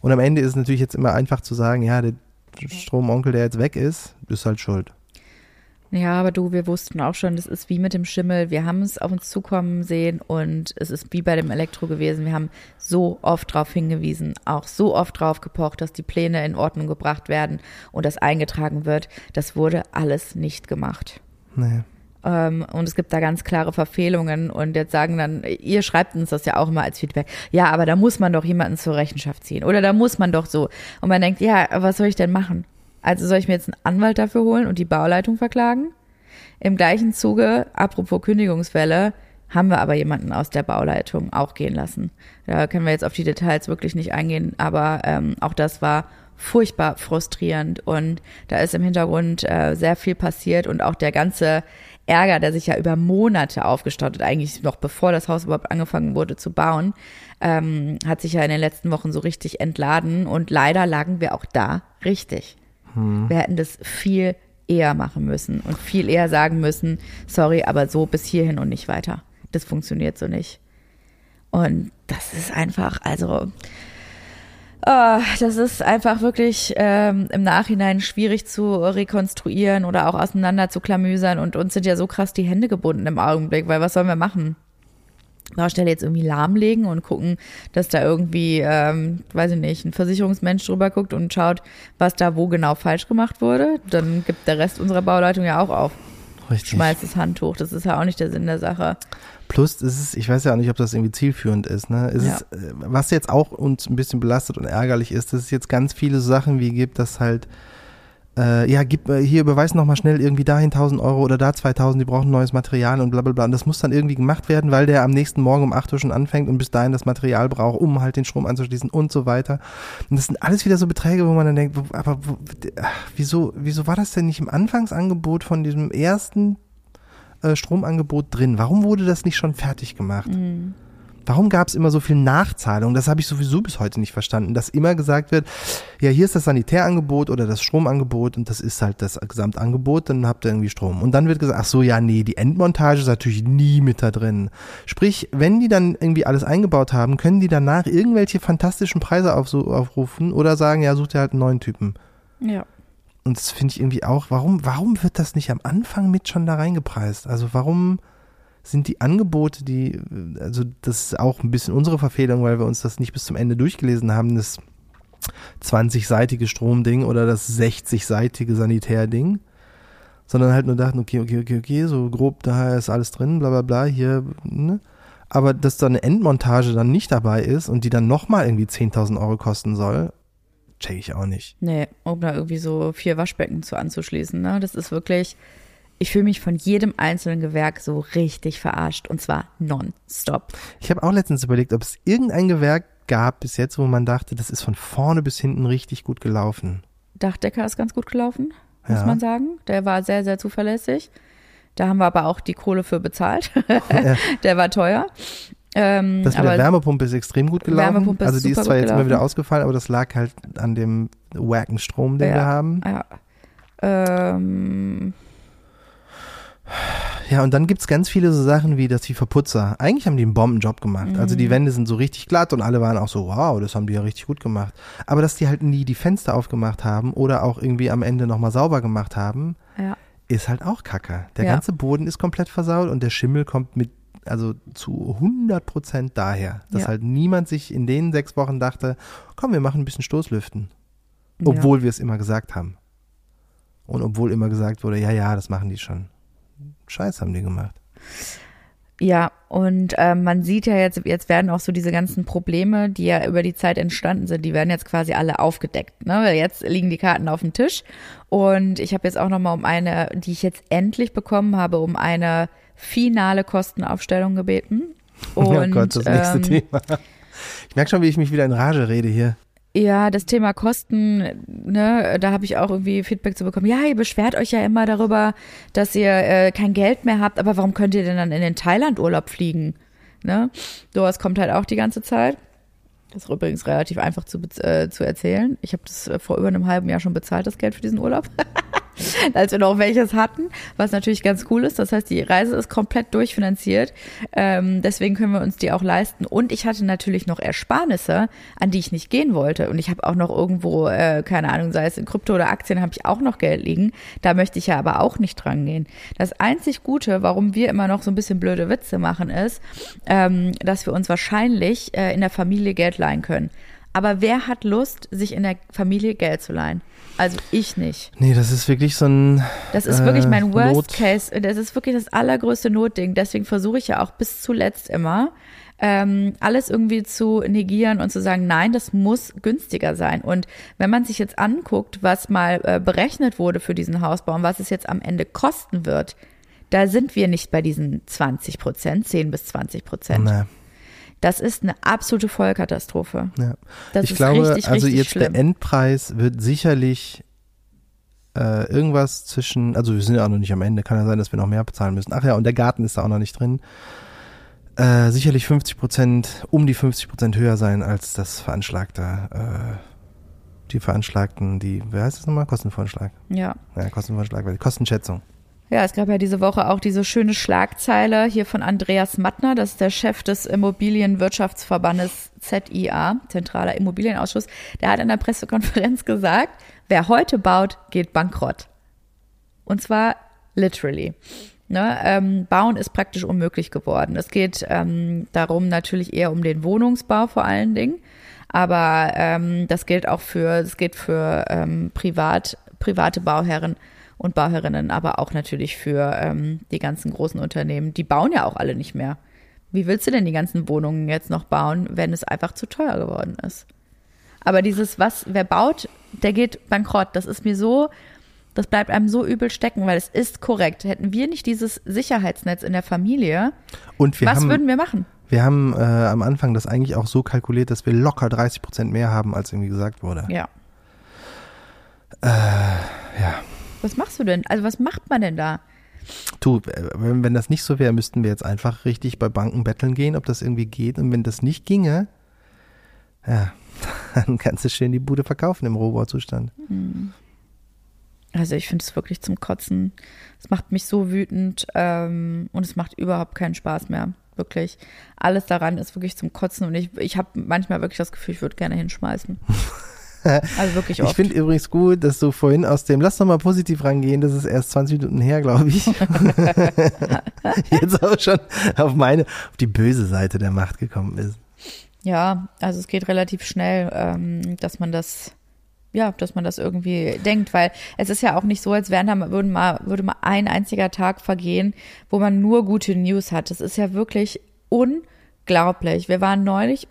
Und am Ende ist es natürlich jetzt immer einfach zu sagen, ja, der Stromonkel, der jetzt weg ist, ist halt schuld. Ja, aber du, wir wussten auch schon, das ist wie mit dem Schimmel. Wir haben es auf uns zukommen sehen und es ist wie bei dem Elektro gewesen. Wir haben so oft darauf hingewiesen, auch so oft drauf gepocht, dass die Pläne in Ordnung gebracht werden und das eingetragen wird. Das wurde alles nicht gemacht. Nee. Ähm, und es gibt da ganz klare Verfehlungen und jetzt sagen dann, ihr schreibt uns das ja auch immer als Feedback. Ja, aber da muss man doch jemanden zur Rechenschaft ziehen oder da muss man doch so. Und man denkt, ja, was soll ich denn machen? Also soll ich mir jetzt einen Anwalt dafür holen und die Bauleitung verklagen? Im gleichen Zuge, apropos Kündigungswelle, haben wir aber jemanden aus der Bauleitung auch gehen lassen. Da können wir jetzt auf die Details wirklich nicht eingehen, aber ähm, auch das war furchtbar frustrierend und da ist im Hintergrund äh, sehr viel passiert und auch der ganze Ärger, der sich ja über Monate aufgestaut hat, eigentlich noch bevor das Haus überhaupt angefangen wurde zu bauen, ähm, hat sich ja in den letzten Wochen so richtig entladen und leider lagen wir auch da richtig. Wir hätten das viel eher machen müssen und viel eher sagen müssen, sorry, aber so bis hierhin und nicht weiter. Das funktioniert so nicht. Und das ist einfach, also, äh, das ist einfach wirklich ähm, im Nachhinein schwierig zu rekonstruieren oder auch auseinander zu klamüsern. Und uns sind ja so krass die Hände gebunden im Augenblick, weil was sollen wir machen? Baustelle jetzt irgendwie lahmlegen und gucken, dass da irgendwie, ähm, weiß ich nicht, ein Versicherungsmensch drüber guckt und schaut, was da wo genau falsch gemacht wurde. Dann gibt der Rest unserer Bauleitung ja auch auf. Richtig. Schmeißt das Handtuch. Das ist ja auch nicht der Sinn der Sache. Plus, es ist, ich weiß ja auch nicht, ob das irgendwie zielführend ist. Ne? Es Ja. ist, äh, was jetzt auch uns ein bisschen belastet und ärgerlich ist, dass es jetzt ganz viele Sachen wie gibt, dass halt, äh, ja, gib, äh, hier überweis noch mal schnell irgendwie dahin 1000 Euro oder da 2000, die brauchen neues Material und bla bla bla. Und das muss dann irgendwie gemacht werden, weil der am nächsten Morgen um 8 Uhr schon anfängt und bis dahin das Material braucht, um halt den Strom anzuschließen und so weiter. Und das sind alles wieder so Beträge, wo man dann denkt, aber wo, ach, wieso, wieso war das denn nicht im Anfangsangebot von diesem ersten äh, Stromangebot drin? Warum wurde das nicht schon fertig gemacht? Warum gab es immer so viel Nachzahlung? Das habe ich sowieso bis heute nicht verstanden, dass immer gesagt wird, ja, hier ist das Sanitärangebot oder das Stromangebot und das ist halt das Gesamtangebot, dann habt ihr irgendwie Strom. Und dann wird gesagt, ach so, ja, nee, die Endmontage ist natürlich nie mit da drin. Sprich, wenn die dann irgendwie alles eingebaut haben, können die danach irgendwelche fantastischen Preise auf, aufrufen oder sagen, ja, sucht ihr halt einen neuen Typen. Ja. Und das finde ich irgendwie auch, warum, warum wird das nicht am Anfang mit schon da reingepreist? Also warum sind die Angebote, die, also das ist auch ein bisschen unsere Verfehlung, weil wir uns das nicht bis zum Ende durchgelesen haben, das 20-seitige Stromding oder das 60-seitige Sanitärding, sondern halt nur dachten, okay, okay, okay, okay, so grob, da ist alles drin, bla bla bla, hier, ne? Aber dass da eine Endmontage dann nicht dabei ist und die dann nochmal irgendwie 10.000 Euro kosten soll, check ich auch nicht. Nee, um da irgendwie so vier Waschbecken zu anzuschließen. Ne? Das ist wirklich, ich fühle mich von jedem einzelnen Gewerk so richtig verarscht und zwar nonstop. Ich habe auch letztens überlegt, ob es irgendein Gewerk gab bis jetzt, wo man dachte, das ist von vorne bis hinten richtig gut gelaufen. Dachdecker ist ganz gut gelaufen, muss Ja. man sagen. Der war sehr, sehr zuverlässig. Da haben wir aber auch die Kohle für bezahlt. [laughs] Der war teuer. Ähm, Das mit der Wärmepumpe ist extrem gut gelaufen. Wärmepumpe ist also die ist zwar jetzt immer wieder ausgefallen, aber das lag halt an dem wacken Strom, den Ja. wir haben. ja. Ähm, Ja, und dann gibt's ganz viele so Sachen wie, dass die Verputzer, eigentlich haben die einen Bombenjob gemacht. Also Mhm. die Wände sind so richtig glatt und alle waren auch so, wow, das haben die ja richtig gut gemacht. Aber dass die halt nie die Fenster aufgemacht haben oder auch irgendwie am Ende nochmal sauber gemacht haben, ja. ist halt auch kacke. Der Ja. ganze Boden ist komplett versaut und der Schimmel kommt mit, also zu 100 Prozent daher, dass Ja. halt niemand sich in den sechs Wochen dachte, komm, wir machen ein bisschen Stoßlüften. Obwohl wir es immer gesagt haben. Und obwohl immer gesagt wurde, ja, ja, das machen die schon. Scheiß haben die gemacht. Ja, und ähm, man sieht ja jetzt, jetzt werden auch so diese ganzen Probleme, die ja über die Zeit entstanden sind, die werden jetzt quasi alle aufgedeckt. Ne? Weil Jetzt liegen die Karten auf dem Tisch und ich habe jetzt auch nochmal um eine, die ich jetzt endlich bekommen habe, um eine finale Kostenaufstellung gebeten. Und, [laughs] oh Gott, das nächste ähm, Thema. Ich merke schon, wie ich mich wieder in Rage rede hier. Ja, das Thema Kosten, ne, da habe ich auch irgendwie Feedback zu bekommen. Ja, ihr beschwert euch ja immer darüber, dass ihr äh, kein Geld mehr habt, aber warum könnt ihr denn dann in den Thailand-Urlaub fliegen? Ne? Sowas kommt halt auch die ganze Zeit. Das ist übrigens relativ einfach zu, äh, zu erzählen. Ich habe das äh, vor über einem halben Jahr schon bezahlt, das Geld für diesen Urlaub. [laughs] [laughs] als wir noch welches hatten, was natürlich ganz cool ist. Das heißt, die Reise ist komplett durchfinanziert. Ähm, deswegen können wir uns die auch leisten. Und ich hatte natürlich noch Ersparnisse, an die ich nicht gehen wollte. Und ich habe auch noch irgendwo, äh, keine Ahnung, sei es in Krypto oder Aktien, habe ich auch noch Geld liegen. Da möchte ich ja aber auch nicht dran gehen. Das einzig Gute, warum wir immer noch so ein bisschen blöde Witze machen, ist, ähm, dass wir uns wahrscheinlich äh, in der Familie Geld leihen können. Aber wer hat Lust, sich in der Familie Geld zu leihen? Also ich nicht. Nee, das ist wirklich so ein. Das ist äh, wirklich mein Worst Not- Case. Das ist wirklich das allergrößte Notding. Deswegen versuche ich ja auch bis zuletzt immer, ähm, alles irgendwie zu negieren und zu sagen, nein, das muss günstiger sein. Und wenn man sich jetzt anguckt, was mal äh, berechnet wurde für diesen Hausbau und was es jetzt am Ende kosten wird, da sind wir nicht bei diesen 20 Prozent, 10 bis 20 Prozent. Nee, Das ist eine absolute Vollkatastrophe. ja. Das ich glaube, richtig, also richtig jetzt schlimm. der Endpreis wird sicherlich äh, irgendwas zwischen, also wir sind ja auch noch nicht am Ende, kann ja sein, dass wir noch mehr bezahlen müssen. Ach ja, und der Garten ist da auch noch nicht drin. Äh, sicherlich 50 Prozent, um die 50 Prozent höher sein als das veranschlagte, äh, die veranschlagten, die, wer heißt das nochmal? Kostenvoranschlag. ja. Ja, die Kostenschätzung. Ja, es gab ja diese Woche auch diese schöne Schlagzeile hier von Andreas Mattner, das ist der Chef des Immobilienwirtschaftsverbandes ZIA, Zentraler Immobilienausschuss. Der hat in der Pressekonferenz gesagt, wer heute baut, geht bankrott. Und zwar literally. Ne, ähm, Bauen ist praktisch unmöglich geworden. Es geht ähm, darum natürlich eher um den Wohnungsbau vor allen Dingen, aber ähm, das gilt auch für, das geht für ähm, privat, private Bauherren und Bauherrinnen, aber auch natürlich für ähm, die ganzen großen Unternehmen. Die bauen ja auch alle nicht mehr. Wie willst du denn die ganzen Wohnungen jetzt noch bauen, wenn es einfach zu teuer geworden ist? Aber dieses, was, wer baut, der geht bankrott. Das ist mir so, das bleibt einem so übel stecken, weil es ist korrekt. Hätten wir nicht dieses Sicherheitsnetz in der Familie, was haben, würden wir machen? wir haben äh, am Anfang das eigentlich auch so kalkuliert, dass wir locker 30 Prozent mehr haben, als irgendwie gesagt wurde. Ja. ja. Was machst du denn? Also was macht man denn da? Du, äh, wenn, wenn das nicht so wäre, müssten wir jetzt einfach richtig bei Banken betteln gehen, ob das irgendwie geht. Und wenn das nicht ginge, ja, [laughs] dann kannst du schön die Bude verkaufen im Rohbauzustand. Also ich finde es wirklich zum Kotzen. Es macht mich so wütend ähm, und es macht überhaupt keinen Spaß mehr. Wirklich. Alles daran ist wirklich zum Kotzen und ich, ich habe manchmal wirklich das Gefühl, ich würde gerne hinschmeißen. [laughs] [laughs] Also wirklich Ich oft. finde übrigens gut, dass du vorhin aus dem, lass doch mal positiv rangehen, das ist erst 20 Minuten her, glaube ich. [laughs] [laughs] Jetzt auch schon auf meine, auf die böse Seite der Macht gekommen ist. Ja, also es geht relativ schnell, ähm, dass man das, ja, dass man das irgendwie denkt, weil es ist ja auch nicht so, als wären da würden mal, würde mal ein einziger Tag vergehen, wo man nur gute News hat. Das ist ja wirklich unglaublich. Wir waren neulich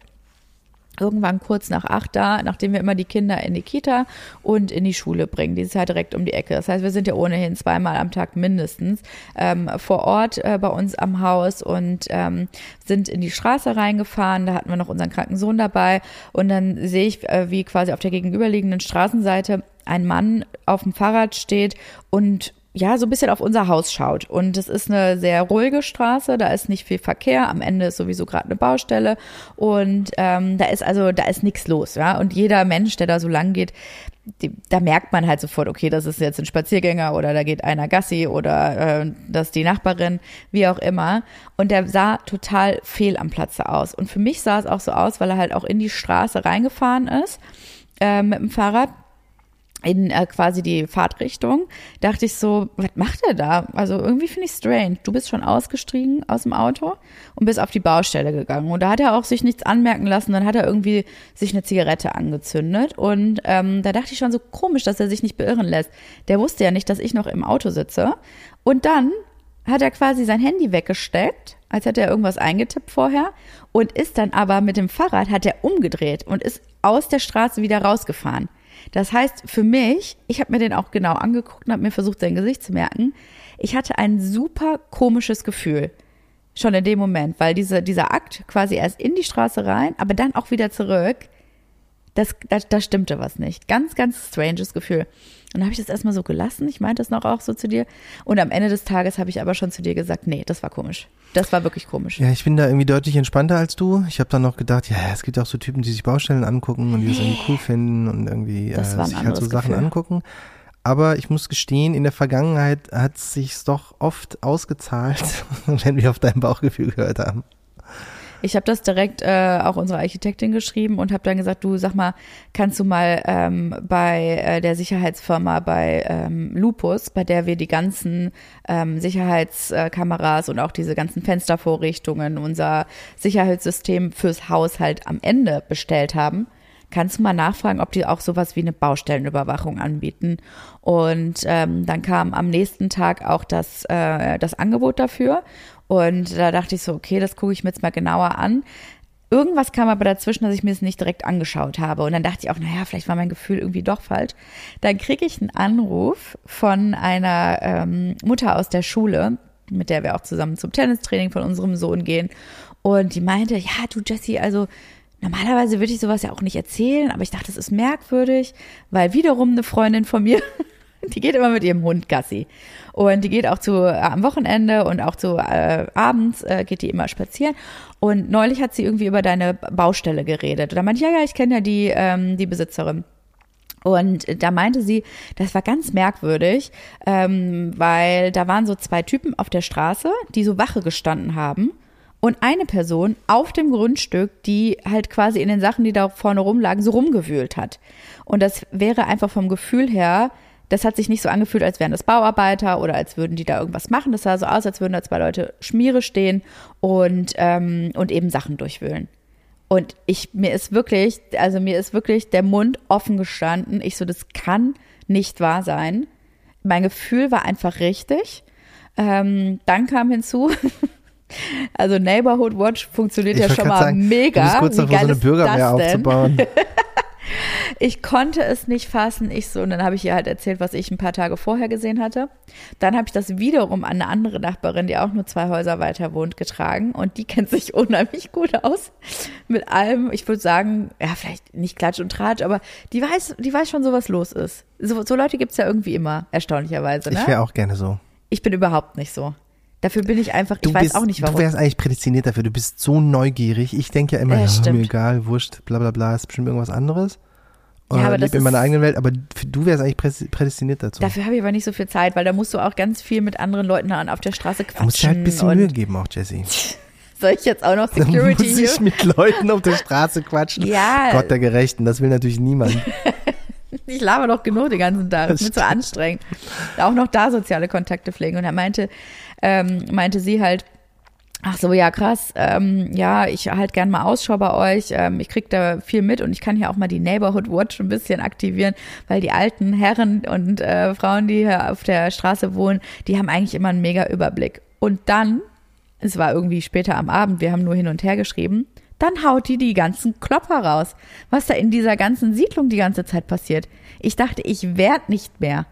irgendwann kurz nach acht da, nachdem wir immer die Kinder in die Kita und in die Schule bringen. Die ist halt direkt um die Ecke. Das heißt, wir sind ja ohnehin zweimal am Tag mindestens ähm, vor Ort äh, bei uns am Haus und ähm, sind in die Straße reingefahren. Da hatten wir noch unseren kranken Sohn dabei und dann sehe ich, äh, wie quasi auf der gegenüberliegenden Straßenseite ein Mann auf dem Fahrrad steht und ja, so ein bisschen auf unser Haus schaut. Und es ist eine sehr ruhige Straße, da ist nicht viel Verkehr, am Ende ist sowieso gerade eine Baustelle und ähm, da ist also, da ist nichts los, ja. Und jeder Mensch, der da so lang geht, die, da merkt man halt sofort, okay, das ist jetzt ein Spaziergänger oder da geht einer Gassi oder äh, das ist die Nachbarin, wie auch immer. Und der sah total fehl am Platze aus. Und für mich sah es auch so aus, weil er halt auch in die Straße reingefahren ist äh, mit dem Fahrrad in äh, quasi die Fahrtrichtung, dachte ich so, was macht er da? Also irgendwie finde ich strange. Du bist schon ausgestiegen aus dem Auto und bist auf die Baustelle gegangen. Und da hat er auch sich nichts anmerken lassen. Dann hat er irgendwie sich eine Zigarette angezündet. Und ähm, da dachte ich schon so komisch, dass er sich nicht beirren lässt. Der wusste ja nicht, dass ich noch im Auto sitze. Und dann hat er quasi sein Handy weggesteckt, als hätte er irgendwas eingetippt vorher und ist dann aber mit dem Fahrrad, hat er umgedreht und ist aus der Straße wieder rausgefahren. Das heißt, für mich, ich habe mir den auch genau angeguckt und habe mir versucht, sein Gesicht zu merken. Ich hatte ein super komisches Gefühl. Schon in dem Moment, weil diese, dieser Akt quasi erst in die Straße rein, aber dann auch wieder zurück, das, da, da stimmte was nicht. Ganz, ganz stranges Gefühl. Und dann habe ich das erstmal so gelassen. Ich meinte das noch auch so zu dir. Und am Ende des Tages habe ich aber schon zu dir gesagt, nee, das war komisch. Das war wirklich komisch. Ja, ich bin da irgendwie deutlich entspannter als du. Ich habe dann noch gedacht, ja, es gibt auch so Typen, die sich Baustellen angucken und die das irgendwie cool finden und irgendwie äh, sich halt so Sachen Gefühl. angucken. Aber ich muss gestehen, in der Vergangenheit hat es sich doch oft ausgezahlt, [laughs] wenn wir auf dein Bauchgefühl gehört haben. Ich habe das direkt äh, auch unserer Architektin geschrieben und habe dann gesagt, du sag mal, kannst du mal ähm, bei äh, der Sicherheitsfirma bei ähm, Lupus, bei der wir die ganzen ähm, Sicherheitskameras und auch diese ganzen Fenstervorrichtungen, unser Sicherheitssystem fürs Haus halt am Ende bestellt haben, kannst du mal nachfragen, ob die auch sowas wie eine Baustellenüberwachung anbieten. Und ähm, dann kam am nächsten Tag auch das, äh, das Angebot dafür. Und da dachte ich so, okay, das gucke ich mir jetzt mal genauer an. Irgendwas kam aber dazwischen, dass ich mir es nicht direkt angeschaut habe. Und dann dachte ich auch, naja, vielleicht war mein Gefühl irgendwie doch falsch. Dann kriege ich einen Anruf von einer ähm, Mutter aus der Schule, mit der wir auch zusammen zum Tennistraining von unserem Sohn gehen. Und die meinte, ja, du Jessie, also normalerweise würde ich sowas ja auch nicht erzählen, aber ich dachte, das ist merkwürdig, weil wiederum eine Freundin von mir [laughs] Die geht immer mit ihrem Hund Gassi. Und die geht auch zu äh, am Wochenende und auch zu äh, abends äh, geht die immer spazieren. Und neulich hat sie irgendwie über deine Baustelle geredet. Und da meinte ich, ja, ja, ich kenne ja die, ähm, die Besitzerin. Und da meinte sie, das war ganz merkwürdig, ähm, weil da waren so zwei Typen auf der Straße, die so Wache gestanden haben. Und eine Person auf dem Grundstück, die halt quasi in den Sachen, die da vorne rumlagen, so rumgewühlt hat. Und das wäre einfach vom Gefühl her das hat sich nicht so angefühlt, als wären das Bauarbeiter oder als würden die da irgendwas machen. Das sah so aus, als würden da zwei Leute Schmiere stehen und, ähm, und eben Sachen durchwühlen. Und ich, mir ist wirklich, also mir ist wirklich der Mund offen gestanden. Ich so, das kann nicht wahr sein. Mein Gefühl war einfach richtig. Ähm, dann kam hinzu, [laughs] also Neighborhood Watch funktioniert ich ja schon mal sagen, mega. Du bist kurz davor, so eine Bürgerwehr aufzubauen. [laughs] Ich konnte es nicht fassen. Ich so, und dann habe ich ihr halt erzählt, was ich ein paar Tage vorher gesehen hatte. Dann habe ich das wiederum an eine andere Nachbarin, die auch nur zwei Häuser weiter wohnt, getragen. Und die [laughs] kennt sich unheimlich gut aus mit allem. Ich würde sagen, ja, vielleicht nicht Klatsch und Tratsch, aber die weiß, die weiß schon, so was los ist. So, so Leute gibt's ja irgendwie immer, erstaunlicherweise. Ne? Ich wäre auch gerne so. Ich bin überhaupt nicht so. Dafür bin ich einfach, du ich bist, weiß auch nicht warum. Du wärst eigentlich prädestiniert dafür. Du bist so neugierig. Ich denke ja immer, ja, ja mir egal, wurscht, bla bla bla, ist bestimmt irgendwas anderes ja, aber das in meiner eigenen Welt, aber du wärst eigentlich prädestiniert dazu. Dafür habe ich aber nicht so viel Zeit, weil da musst du auch ganz viel mit anderen Leuten auf der Straße quatschen. Da musst du halt ein bisschen Mühe geben auch, Jessie. [laughs] Soll ich jetzt auch noch Security da muss ich mit Leuten auf der Straße quatschen? [laughs] Ja. Gott der Gerechten, das will natürlich niemand. [laughs] ich laber doch genug den ganzen Tag, das ist mir zu anstrengend. Auch noch da soziale Kontakte pflegen. Und er meinte, ähm, meinte sie halt, Ach so, ja, krass. Ähm, ja, ich halt gern mal Ausschau bei euch. Ähm, ich krieg da viel mit und ich kann hier auch mal die Neighborhood Watch ein bisschen aktivieren, weil die alten Herren und äh, Frauen, die hier auf der Straße wohnen, die haben eigentlich immer einen mega Überblick. Und dann, es war irgendwie später am Abend, wir haben nur hin und her geschrieben, dann haut die die ganzen Klopper raus, was da in dieser ganzen Siedlung die ganze Zeit passiert. Ich dachte, ich werd nicht mehr.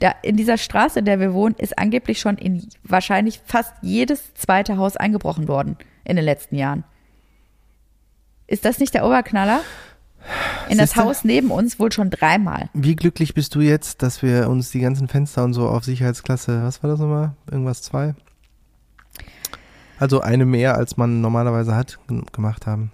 Da, in dieser Straße, in der wir wohnen, ist angeblich schon in wahrscheinlich fast jedes zweite Haus eingebrochen worden in den letzten Jahren. Ist das nicht der Oberknaller? In das? Haus neben uns wohl schon dreimal. Wie glücklich bist du jetzt, dass wir uns die ganzen Fenster und so auf Sicherheitsklasse, was war das nochmal? Irgendwas zwei? Also eine mehr, als man normalerweise hat, gemacht haben.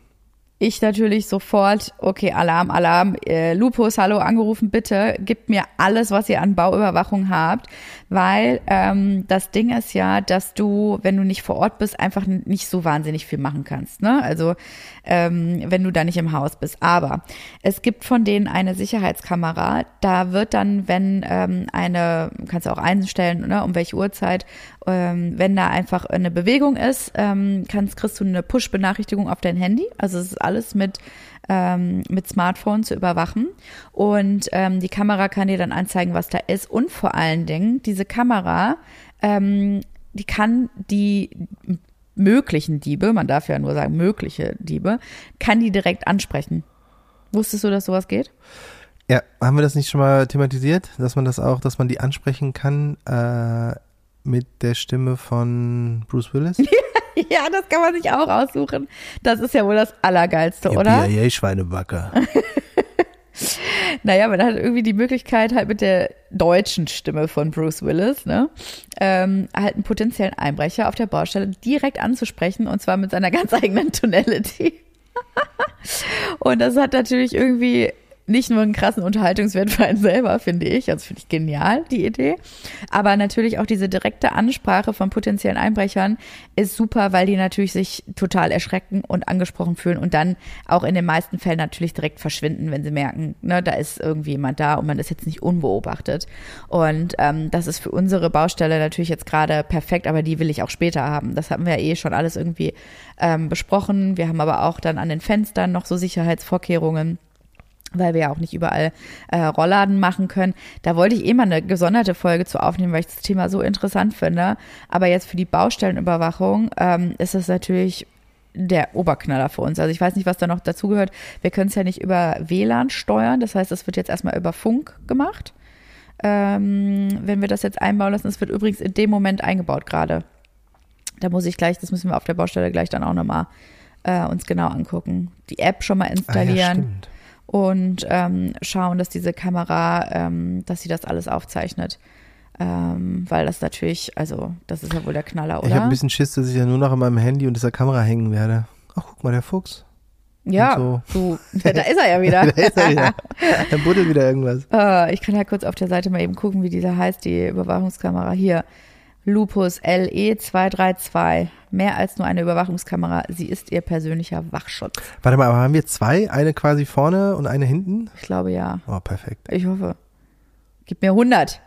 Ich natürlich sofort, okay, Alarm, Alarm, äh, Lupus, hallo, angerufen, bitte, gebt mir alles, was ihr an Bauüberwachung habt, weil ähm, das Ding ist ja, dass du, wenn du nicht vor Ort bist, einfach nicht so wahnsinnig viel machen kannst, ne? Also ähm, wenn du da nicht im Haus bist. Aber es gibt von denen eine Sicherheitskamera, da wird dann, wenn ähm, eine, kannst du auch einstellen, ne, um welche Uhrzeit, ähm, wenn da einfach eine Bewegung ist, ähm, kannst, kriegst du eine Push-Benachrichtigung auf dein Handy. Also es ist alles mit, ähm, mit Smartphone zu überwachen. Und ähm, die Kamera kann dir dann anzeigen, was da ist. Und vor allen Dingen, diese Kamera, ähm, die kann die möglichen Diebe, man darf ja nur sagen mögliche Diebe, kann die direkt ansprechen. Wusstest du, dass sowas geht? Ja, haben wir das nicht schon mal thematisiert, dass man das auch, dass man die ansprechen kann äh, mit der Stimme von Bruce Willis? [laughs] ja, das kann man sich auch aussuchen. Das ist ja wohl das Allergeilste, oder? Ja, Schweinebacker. [laughs] Naja, man hat irgendwie die Möglichkeit, halt mit der deutschen Stimme von Bruce Willis, ne, ähm, halt einen potenziellen Einbrecher auf der Baustelle direkt anzusprechen und zwar mit seiner [laughs] ganz eigenen Tonality. und das hat natürlich irgendwie nicht nur einen krassen Unterhaltungswert für einen selber, finde ich. Also finde ich genial, die Idee. Aber natürlich auch diese direkte Ansprache von potenziellen Einbrechern ist super, weil die natürlich sich total erschrecken und angesprochen fühlen und dann auch in den meisten Fällen natürlich direkt verschwinden, wenn sie merken, ne, da ist irgendwie jemand da und man ist jetzt nicht unbeobachtet. Und ähm, das ist für unsere Baustelle natürlich jetzt gerade perfekt, aber die will ich auch später haben. Das hatten wir ja eh schon alles irgendwie ähm, besprochen. Wir haben aber auch dann an den Fenstern noch so Sicherheitsvorkehrungen weil wir ja auch nicht überall äh, Rollladen machen können. Da wollte ich eh mal eine gesonderte Folge zu aufnehmen, weil ich das Thema so interessant finde. Aber jetzt für die Baustellenüberwachung ähm, ist es natürlich der Oberknaller für uns. Also ich weiß nicht, was da noch dazugehört. Wir können es ja nicht über WLAN steuern. Das heißt, es wird jetzt erstmal über Funk gemacht. Ähm, wenn wir das jetzt einbauen lassen, es wird übrigens in dem Moment eingebaut gerade. Da muss ich gleich, das müssen wir auf der Baustelle gleich dann auch nochmal äh, uns genau angucken. Die App schon mal Ah, ja, installieren stimmt. Und ähm, schauen, dass diese Kamera, ähm, dass sie das alles aufzeichnet. Ähm, weil das natürlich, also das ist ja wohl der Knaller, Ich habe oder? ein bisschen Schiss, dass ich ja nur noch an meinem Handy und dieser Kamera hängen werde. Ach, guck mal, der Fuchs. ja, und du, [laughs] da ist er ja wieder. [laughs] Da ist er wieder. Da buddelt wieder irgendwas. [laughs] Äh, ich kann ja kurz auf der Seite mal eben gucken, wie diese heißt, die Überwachungskamera. Hier, Lupus LE232. Mehr als nur eine Überwachungskamera. Sie ist ihr persönlicher Wachschutz. Warte mal, aber haben wir zwei? Eine quasi vorne und eine hinten? Ich glaube ja. Oh, perfekt. Ich hoffe. Gib mir 100.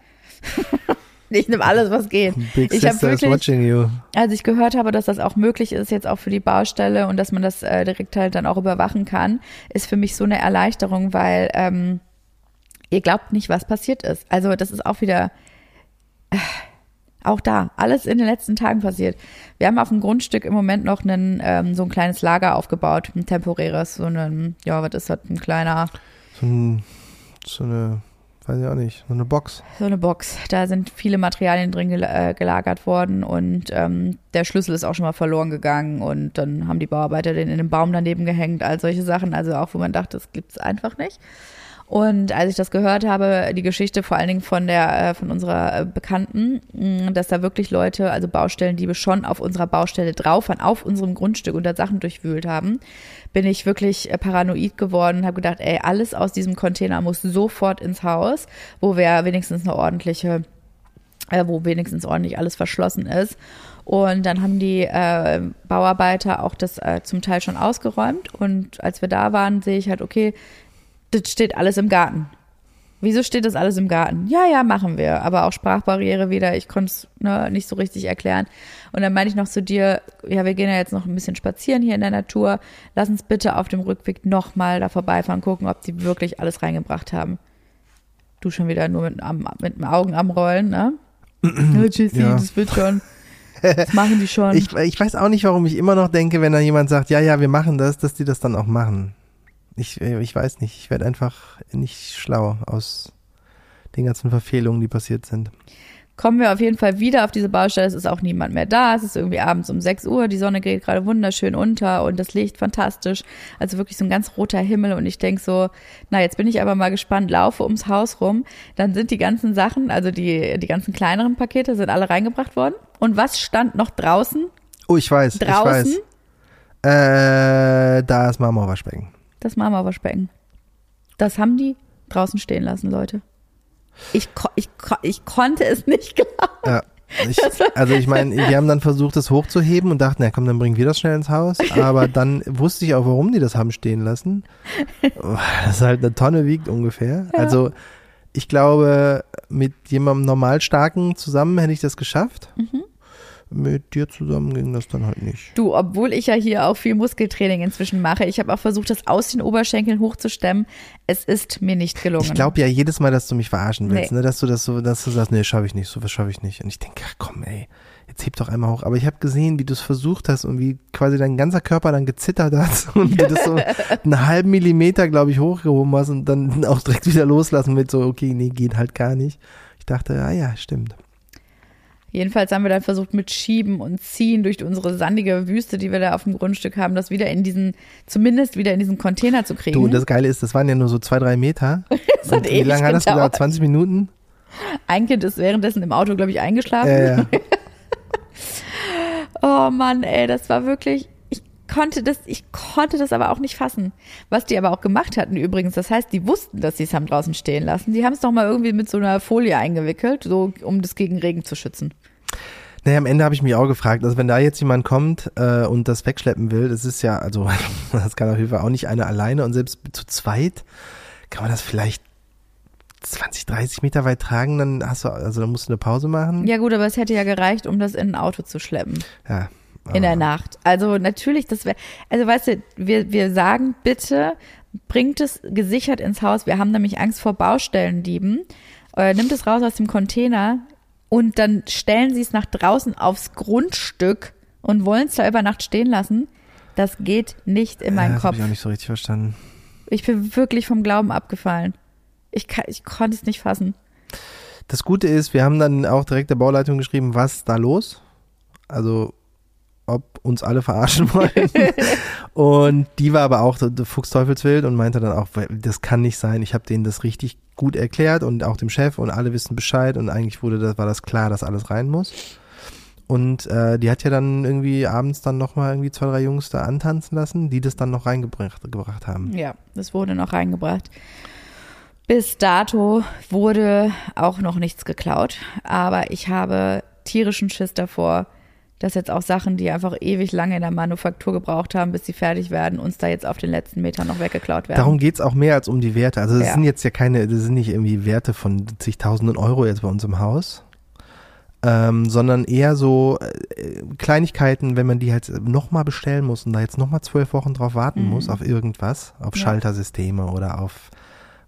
[laughs] ich nehme alles, was geht. Big Ich Sister is wirklich- watching you. Als ich gehört habe, dass das auch möglich ist, jetzt auch für die Baustelle und dass man das äh, direkt halt dann auch überwachen kann, ist für mich so eine Erleichterung, weil ähm, ihr glaubt nicht, was passiert ist. Also das ist auch wieder äh, auch da, alles in den letzten Tagen passiert. Wir haben auf dem Grundstück im Moment noch einen, ähm, so ein kleines Lager aufgebaut, ein temporäres, so ein, ja, was ist das, ein kleiner, So, ein, so eine, weiß ich auch nicht, so eine Box. so eine Box. Da sind viele Materialien drin gel äh, gelagert worden und ähm, der Schlüssel ist auch schon mal verloren gegangen und dann haben die Bauarbeiter den in den Baum daneben gehängt, all solche Sachen, also auch wo man dachte, das gibt's einfach nicht. Und als ich das gehört habe, die Geschichte vor allen Dingen von der, äh, von unserer äh, Bekannten, dass da wirklich Leute, also Baustellendiebe schon auf unserer Baustelle drauf waren, auf unserem Grundstück und da Sachen durchwühlt haben, bin ich wirklich äh, paranoid geworden und habe gedacht, ey, alles aus diesem Container muss sofort ins Haus, wo wir wenigstens eine ordentliche wo wenigstens ordentlich alles verschlossen ist. Und dann haben die äh, Bauarbeiter auch das äh, zum Teil schon ausgeräumt. Und als wir da waren, sehe ich halt, okay, das steht alles im Garten. Wieso steht das alles im Garten? Ja, ja, machen wir. Aber auch Sprachbarriere wieder. Ich konnte es ne, nicht so richtig erklären. Und dann meinte ich noch zu dir, ja, wir gehen ja jetzt noch ein bisschen spazieren hier in der Natur. Lass uns bitte auf dem Rückweg nochmal da vorbeifahren, gucken, ob die wirklich alles reingebracht haben. Du schon wieder nur mit, am, mit den Augen am Rollen, ne? [clears throat] Ja, Jessie, Ja. das wird schon. Das machen die [laughs] schon. Ich, ich weiß auch nicht, warum ich immer noch denke, wenn da jemand sagt, ja, ja, wir machen das, dass die das dann auch machen. Ich, ich weiß nicht. Ich werde einfach nicht schlau aus den ganzen Verfehlungen, die passiert sind. kommen wir auf jeden Fall wieder auf diese Baustelle. Es ist auch niemand mehr da. Es ist irgendwie abends um 6 Uhr. Die Sonne geht gerade wunderschön unter und das Licht fantastisch. Also wirklich so ein ganz roter Himmel. Und ich denk so, na, jetzt bin ich aber mal gespannt, laufe ums Haus rum. Dann sind die ganzen Sachen, also die, die ganzen kleineren Pakete sind alle reingebracht worden. Und was stand noch draußen? Oh, ich weiß, Draußen? ich weiß. Äh, da ist Marmorwaschbecken. Das Marmorwaschbecken. Das haben die draußen stehen lassen, Leute. Ich, ich, ich konnte es nicht [laughs] glauben. Ja. Ich, also ich meine, [laughs] wir haben dann versucht, das hochzuheben und dachten, na komm, dann bringen wir das schnell ins Haus. Aber dann wusste ich auch, warum die das haben stehen lassen. Das halt eine Tonne wiegt ungefähr. Ja. Also ich glaube, mit jemandem normal starken zusammen hätte ich das geschafft. Mhm. Mit dir zusammen ging das dann halt nicht. Du, obwohl ich ja hier auch viel Muskeltraining inzwischen mache, ich habe auch versucht, das aus den Oberschenkeln hochzustemmen. Es ist mir nicht gelungen. Ich glaube ja jedes Mal, dass du mich verarschen willst, Nee. ne? dass du das so, dass du sagst, nee, schaffe ich nicht, sowas schaffe ich nicht. Und ich denke, ach komm, ey, jetzt heb doch einmal hoch. Aber ich habe gesehen, wie du es versucht hast und wie quasi dein ganzer Körper dann gezittert hat [laughs] und du das so [laughs] einen halben Millimeter, glaube ich, hochgehoben hast und dann [laughs] auch direkt wieder loslassen mit so, okay, nee, geht halt gar nicht. Ich dachte, ah ja, stimmt. Jedenfalls haben wir dann versucht, mit Schieben und Ziehen durch unsere sandige Wüste, die wir da auf dem Grundstück haben, das wieder in diesen, zumindest wieder in diesen Container zu kriegen. Du, das Geile ist, das waren ja nur so zwei, drei Meter. [laughs] Das hat Und wie lange hat das gedauert. gedauert? 20 Minuten? Ein Kind ist währenddessen im Auto, glaube ich, eingeschlafen. Ja, ja. [laughs] Oh Mann, ey, das war wirklich. Ich konnte das, ich konnte das aber auch nicht fassen. Was die aber auch gemacht hatten übrigens, das heißt, die wussten, dass sie es haben draußen stehen lassen. Die haben es doch mal irgendwie mit so einer Folie eingewickelt, so um das gegen Regen zu schützen. Naja, am Ende habe ich mich auch gefragt, also wenn da jetzt jemand kommt äh, und das wegschleppen will, das ist ja, also [laughs] das kann auf jeden Fall auch nicht einer alleine und selbst zu zweit kann man das vielleicht 20, 30 Meter weit tragen, dann hast du, also dann musst du eine Pause machen. Ja gut, aber es hätte ja gereicht, um das in ein Auto zu schleppen. Ja. in der Nacht. Also natürlich, das wäre, also weißt du, wir, wir sagen bitte, bringt es gesichert ins Haus. Wir haben nämlich Angst vor Baustellendieben. Äh, nimmt es raus aus dem Container und dann stellen sie es nach draußen aufs Grundstück und wollen es da über Nacht stehen lassen. Das geht nicht in meinen das Kopf. habe ich auch nicht so richtig verstanden. Ich bin wirklich vom Glauben abgefallen. Ich, kann, ich konnte es nicht fassen. Das Gute ist, wir haben dann auch direkt der Bauleitung geschrieben, was ist da los? Also, ob uns alle verarschen wollen. [laughs] und die war aber auch Fuchsteufelswild und meinte dann auch, das kann nicht sein. Ich habe denen das richtig gut erklärt und auch dem Chef und alle wissen Bescheid und eigentlich wurde das, war das klar, dass alles rein muss. Und äh, die hat ja dann irgendwie abends dann nochmal irgendwie zwei, drei Jungs da antanzen lassen, die das dann noch reingebracht gebracht haben. Ja, das wurde noch reingebracht. Bis dato wurde auch noch nichts geklaut, aber ich habe tierischen Schiss davor, dass jetzt auch Sachen, die einfach ewig lange in der Manufaktur gebraucht haben, bis sie fertig werden, uns da jetzt auf den letzten Metern noch weggeklaut werden. Darum geht's auch mehr als um die Werte. Also das Ja. sind jetzt ja keine, das sind nicht irgendwie Werte von zigtausenden Euro jetzt bei uns im Haus, ähm, sondern eher so äh, Kleinigkeiten, wenn man die halt nochmal bestellen muss und da jetzt nochmal zwölf Wochen drauf warten Mhm. muss, auf irgendwas, auf Ja. Schaltersysteme oder auf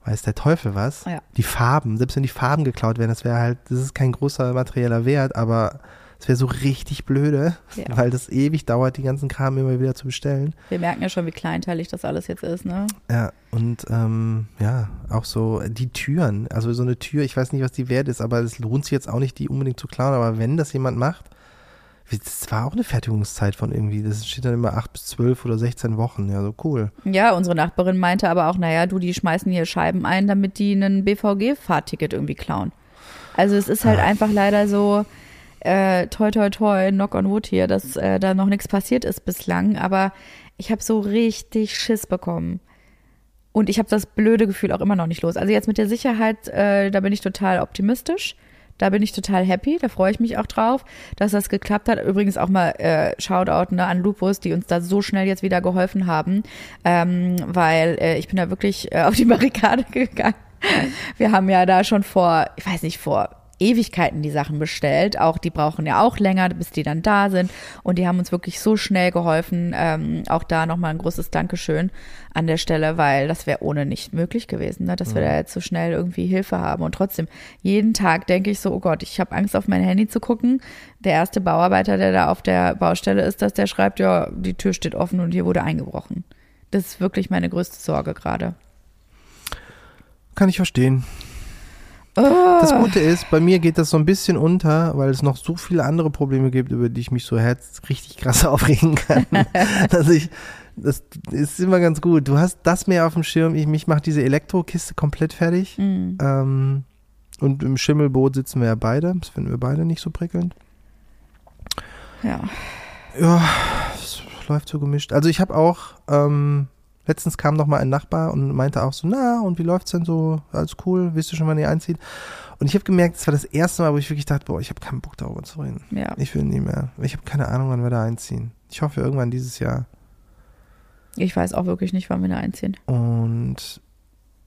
weiß der Teufel was. Ja. Die Farben, selbst wenn die Farben geklaut werden, das wäre halt, das ist kein großer materieller Wert, aber es wäre so richtig blöde, Ja. weil das ewig dauert, die ganzen Kram immer wieder zu bestellen. Wir merken ja schon, wie kleinteilig das alles jetzt ist, ne? Ja, und ähm, ja, auch so die Türen. Also so eine Tür, ich weiß nicht, was die wert ist, aber es lohnt sich jetzt auch nicht, die unbedingt zu klauen. Aber wenn das jemand macht, das war auch eine Fertigungszeit von irgendwie, das steht dann immer acht bis zwölf oder 16 Wochen. Ja, so cool. Ja, unsere Nachbarin meinte aber auch, naja, du, die schmeißen hier Scheiben ein, damit die einen BVG-Fahrticket irgendwie klauen. Also es ist halt Ah. einfach leider so, äh, toi toi toi, knock on wood hier, dass äh, da noch nichts passiert ist bislang, aber ich habe so richtig Schiss bekommen. Und ich habe das blöde Gefühl auch immer noch nicht los. Also jetzt mit der Sicherheit, äh, da bin ich total optimistisch. Da bin ich total happy, da freue ich mich auch drauf, dass das geklappt hat. Übrigens auch mal äh, Shoutout ne, an Lupus, die uns da so schnell jetzt wieder geholfen haben, ähm, weil äh, ich bin da wirklich äh, auf die Barrikade [laughs] gegangen. Wir haben ja da schon vor, ich weiß nicht, vor Ewigkeiten die Sachen bestellt. Auch die brauchen ja auch länger, bis die dann da sind. Und die haben uns wirklich so schnell geholfen. Ähm, auch da nochmal ein großes Dankeschön an der Stelle, weil das wäre ohne nicht möglich gewesen, ne? dass wir da jetzt so schnell irgendwie Hilfe haben. Und trotzdem, jeden Tag denke ich so, oh Gott, ich habe Angst, auf mein Handy zu gucken. Der erste Bauarbeiter, der da auf der Baustelle ist, dass der schreibt, ja, die Tür steht offen und hier wurde eingebrochen. Das ist wirklich meine größte Sorge gerade. Kann ich verstehen. Das Gute ist, bei mir geht das so ein bisschen unter, weil es noch so viele andere Probleme gibt, über die ich mich so herz richtig krass [laughs] aufregen kann. [laughs] dass ich, das ist immer ganz gut. Du hast das mehr auf dem Schirm. Ich, mich macht diese Elektrokiste komplett fertig. Mhm. Ähm, und im Schimmelboot sitzen wir ja beide. Das finden wir beide nicht so prickelnd. Ja. Ja, es läuft so gemischt. Also ich habe auch, ähm, letztens kam noch mal ein Nachbar und meinte auch so, na, und wie läuft's denn so? Alles cool? Wisst ihr schon, wann ihr einzieht? Und ich habe gemerkt, es war das erste Mal, wo ich wirklich dachte, boah, ich habe keinen Bock darüber zu reden. Ja. Ich will nie mehr. Ich habe keine Ahnung, wann wir da einziehen. Ich hoffe irgendwann dieses Jahr. Ich weiß auch wirklich nicht, wann wir da einziehen. Und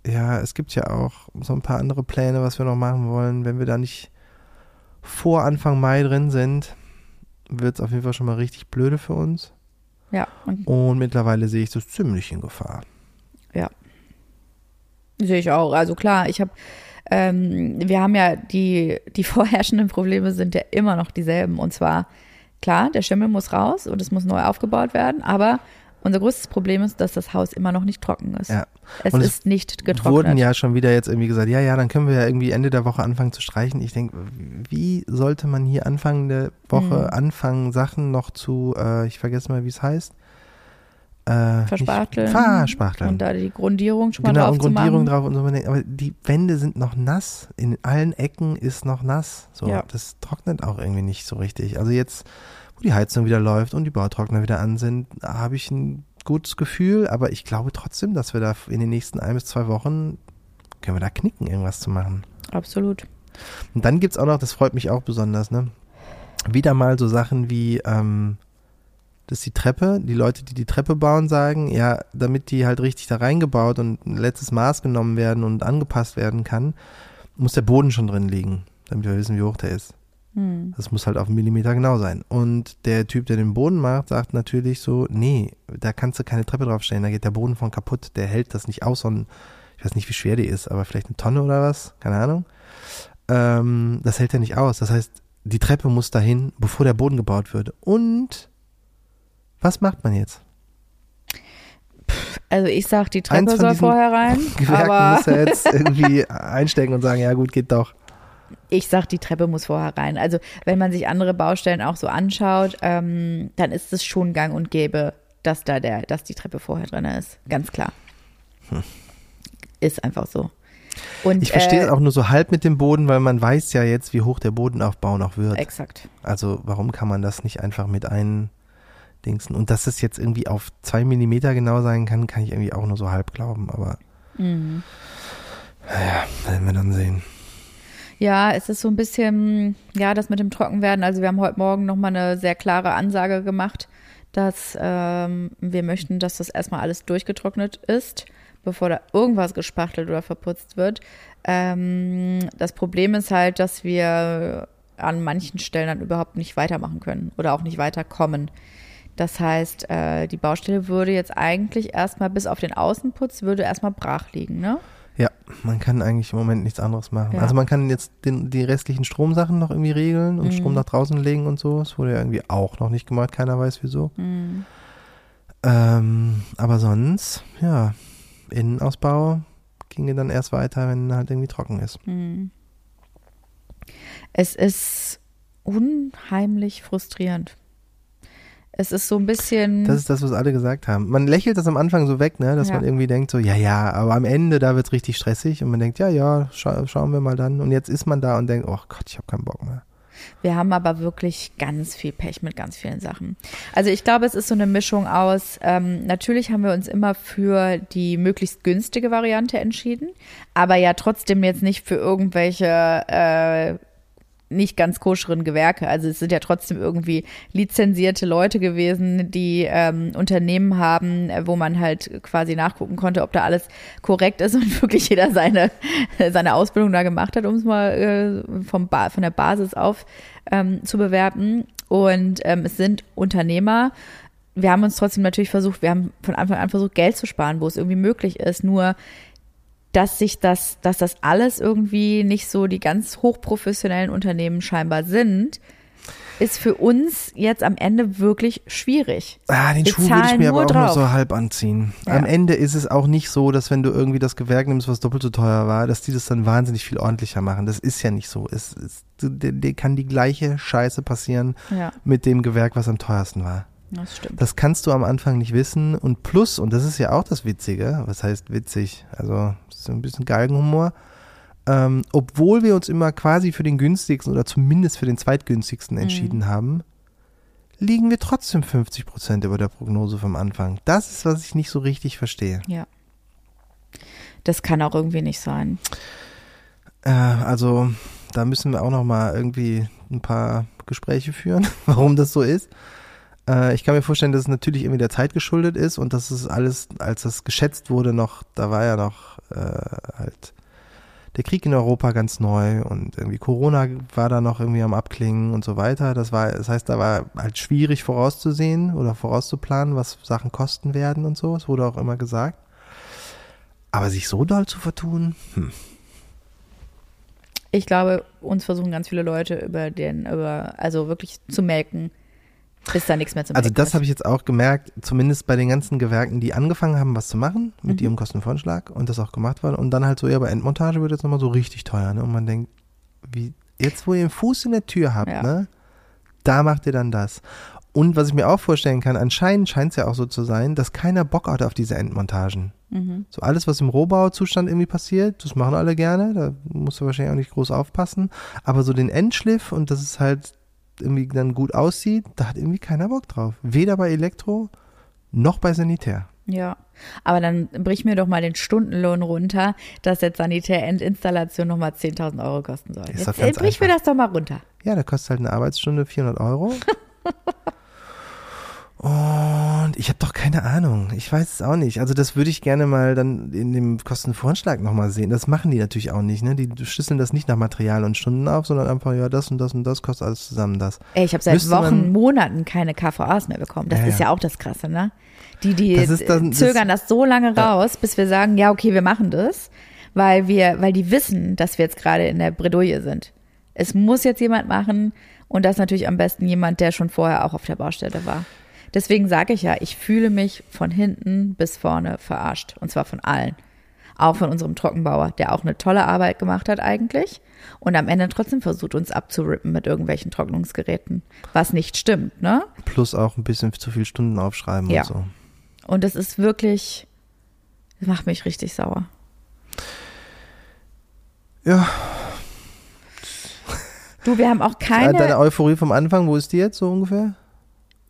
ja, es gibt ja auch so ein paar andere Pläne, was wir noch machen wollen. Wenn wir da nicht vor Anfang Mai drin sind, wird es auf jeden Fall schon mal richtig blöde für uns. Ja. Und Und mittlerweile sehe ich das ziemlich in Gefahr. Sehe ich auch. Also klar, ich habe, ähm, wir haben ja die, die [laughs] vorherrschenden Probleme sind ja immer noch dieselben. Und zwar, klar, der Schimmel muss raus und es muss neu aufgebaut werden, aber unser größtes Problem ist, dass das Haus immer noch nicht trocken ist. Ja. Es Und es ist nicht getrocknet. Wurden ja schon wieder jetzt irgendwie gesagt, ja, ja, dann können wir ja irgendwie Ende der Woche anfangen zu streichen. Ich denke, wie sollte man hier Anfang der Woche Mhm. anfangen, Sachen noch zu, äh, ich vergesse mal, wie es heißt. Äh, Verspachteln. Nicht, verspachteln. Und da die Grundierung schon mal genau, drauf und Grundierung drauf und so. Aber die Wände sind noch nass. In allen Ecken ist noch nass. So, Ja. das trocknet auch irgendwie nicht so richtig. Also jetzt, wo die Heizung wieder läuft und die Bautrockner wieder an sind, habe ich ein gutes Gefühl. Aber ich glaube trotzdem, dass wir da in den nächsten ein bis zwei Wochen können wir da knicken, irgendwas zu machen. Absolut. Und dann gibt's auch noch, das freut mich auch besonders, ne? Wieder mal so Sachen wie, ähm, dass die Treppe, die Leute, die die Treppe bauen, sagen, ja, damit die halt richtig da reingebaut und ein letztes Maß genommen werden und angepasst werden kann, muss der Boden schon drin liegen, damit wir wissen, wie hoch der ist. Hm. Das muss halt auf einen Millimeter genau sein. Und der Typ, der den Boden macht, sagt natürlich so, nee, da kannst du keine Treppe draufstellen, da geht der Boden von kaputt, der hält das nicht aus, so ein, ich weiß nicht, wie schwer die ist, aber vielleicht eine Tonne oder was, keine Ahnung. Ähm, das hält er nicht aus. Das heißt, die Treppe muss dahin, bevor der Boden gebaut wird. Und was macht man jetzt? Also ich sag, die Treppe soll vorher rein, [laughs] Gewerken aber muss er jetzt [laughs] irgendwie einstecken und sagen, ja gut, geht doch. Ich sag, die Treppe muss vorher rein. Also wenn man sich andere Baustellen auch so anschaut, ähm, dann ist es schon gang und gäbe, dass da der, dass die Treppe vorher drin ist. Ganz klar. Ist einfach so. Und, Hm. Ich verstehe äh, es auch nur so halb mit dem Boden, weil man weiß ja jetzt, wie hoch der Bodenaufbau noch wird. Exakt. Also warum kann man das nicht einfach mit ein Dingsen? Und dass es jetzt irgendwie auf zwei Millimeter genau sein kann, kann ich irgendwie auch nur so halb glauben. Aber Mhm. naja, werden wir dann sehen. Ja, es ist so ein bisschen, ja, das mit dem Trockenwerden. Also wir haben heute Morgen nochmal eine sehr klare Ansage gemacht, dass ähm, wir möchten, dass das erstmal alles durchgetrocknet ist, bevor da irgendwas gespachtelt oder verputzt wird. Ähm, das Problem ist halt, dass wir an manchen Stellen dann überhaupt nicht weitermachen können oder auch nicht weiterkommen. Das heißt, äh, die Baustelle würde jetzt eigentlich erstmal bis auf den Außenputz würde erstmal brach liegen, ne? Ja, man kann eigentlich im Moment nichts anderes machen. Ja. Also man kann jetzt den, die restlichen Stromsachen noch irgendwie regeln und Mhm. Strom nach draußen legen und so. Das wurde ja irgendwie auch noch nicht gemacht, keiner weiß wieso. Mhm. Ähm, aber sonst, ja, Innenausbau ginge dann erst weiter, wenn halt irgendwie trocken ist. Hm. Es ist unheimlich frustrierend. Es ist so ein bisschen. Das ist das, was alle gesagt haben. Man lächelt das am Anfang so weg, ne, dass Ja. man irgendwie denkt so, ja, ja, aber am Ende, da wird's richtig stressig und man denkt, ja, ja, scha schauen wir mal dann. Und jetzt ist man da und denkt, oh Gott, ich habe keinen Bock mehr. wir haben aber wirklich ganz viel Pech mit ganz vielen Sachen. Also ich glaube, es ist so eine Mischung aus, ähm, natürlich haben wir uns immer für die möglichst günstige Variante entschieden, aber ja trotzdem jetzt nicht für irgendwelche äh, nicht ganz koscheren Gewerke. Also es sind ja trotzdem irgendwie lizenzierte Leute gewesen, die ähm, Unternehmen haben, äh, wo man halt quasi nachgucken konnte, ob da alles korrekt ist [laughs] und wirklich jeder seine, seine Ausbildung da gemacht hat, um es mal äh, vom ba von der Basis auf ähm, zu bewerten. Und ähm, es sind Unternehmer. Wir haben uns trotzdem natürlich versucht, wir haben von Anfang an versucht, Geld zu sparen, wo es irgendwie möglich ist. Nur dass sich das, dass das alles irgendwie nicht so die ganz hochprofessionellen Unternehmen scheinbar sind, ist für uns jetzt am Ende wirklich schwierig. Ah, den Wir Schuh würde ich mir aber nur auch nur drauf. so halb anziehen. Ja. Am Ende ist es auch nicht so, dass wenn du irgendwie das Gewerk nimmst, was doppelt so teuer war, dass die das dann wahnsinnig viel ordentlicher machen. Das ist ja nicht so. Es, es dir, dir kann die gleiche Scheiße passieren Ja, mit dem Gewerk, was am teuersten war. Das stimmt. Das kannst du am Anfang nicht wissen. Und plus, und das ist ja auch das Witzige, was heißt witzig, also so ein bisschen Galgenhumor, ähm, obwohl wir uns immer quasi für den günstigsten oder zumindest für den zweitgünstigsten entschieden haben, liegen wir trotzdem 50 Prozent über der Prognose vom Anfang. Das ist, was ich nicht so richtig verstehe. Ja. Das kann auch irgendwie nicht sein. Äh, also da müssen wir auch noch mal irgendwie ein paar Gespräche führen, [laughs] warum das so ist. Äh, ich kann mir vorstellen, dass es natürlich irgendwie der Zeit geschuldet ist und dass es alles, als das geschätzt wurde, noch, da war ja noch äh, halt der Krieg in Europa ganz neu und irgendwie Corona war da noch irgendwie am Abklingen und so weiter. Das war, das heißt, da war halt schwierig vorauszusehen oder vorauszuplanen, was Sachen kosten werden und so. Es wurde auch immer gesagt. Aber sich so doll zu vertun, hm. Ich glaube, uns versuchen ganz viele Leute über den, über, also wirklich zu melken, bis da nichts mehr zu melken Also das ist. habe ich jetzt auch gemerkt, zumindest bei den ganzen Gewerken, die angefangen haben, was zu machen mit Mhm. ihrem Kostenvoranschlag und das auch gemacht wurde. Und dann halt so, ja, bei Endmontage wird jetzt nochmal so richtig teuer. Ne? Und man denkt, wie, jetzt wo ihr den Fuß in der Tür habt, Ja. ne, da macht ihr dann das. Und was ich mir auch vorstellen kann, anscheinend scheint es ja auch so zu sein, dass keiner Bock hat auf diese Endmontagen. Mhm. So alles, was im Rohbauzustand irgendwie passiert, das machen alle gerne, da musst du wahrscheinlich auch nicht groß aufpassen. Aber so den Endschliff und dass es halt irgendwie dann gut aussieht, da hat irgendwie keiner Bock drauf. Weder bei Elektro noch bei Sanitär. Ja, aber dann brich mir doch mal den Stundenlohn runter, dass jetzt Sanitär-Endinstallation nochmal 10.000 Euro kosten soll. Ist Jetzt äh, brich mir einfach. das doch mal runter. Ja, da kostet halt eine Arbeitsstunde 400 Euro. [laughs] Und ich habe doch keine Ahnung. Ich weiß es auch nicht. Also das würde ich gerne mal dann in dem Kostenvoranschlag nochmal sehen. Das machen die natürlich auch nicht. Ne? Die schlüsseln das nicht nach Material und Stunden auf, sondern einfach, ja, das und das und das kostet alles zusammen das. Ey, ich habe seit Müsste Wochen, Monaten keine KVAs mehr bekommen. Das Ja, ist ja. auch das Krasse, ne? Die, die Das dann- zögern das, so lange raus, bis wir sagen, ja, okay, wir machen das, weil wir, weil die wissen, dass wir jetzt gerade in der Bredouille sind. Es muss jetzt jemand machen und das natürlich am besten jemand, der schon vorher auch auf der Baustelle war. Deswegen sage ich ja, ich fühle mich von hinten bis vorne verarscht. Und zwar von allen. Auch von unserem Trockenbauer, der auch eine tolle Arbeit gemacht hat eigentlich und am Ende trotzdem versucht, uns abzurippen mit irgendwelchen Trocknungsgeräten. Was nicht stimmt, ne? Plus auch ein bisschen zu viel Stunden aufschreiben Ja. und so. Und das ist wirklich, das macht mich richtig sauer. Ja, Du, wir haben auch Äh, keine. deine Euphorie vom Anfang, wo ist die jetzt so ungefähr?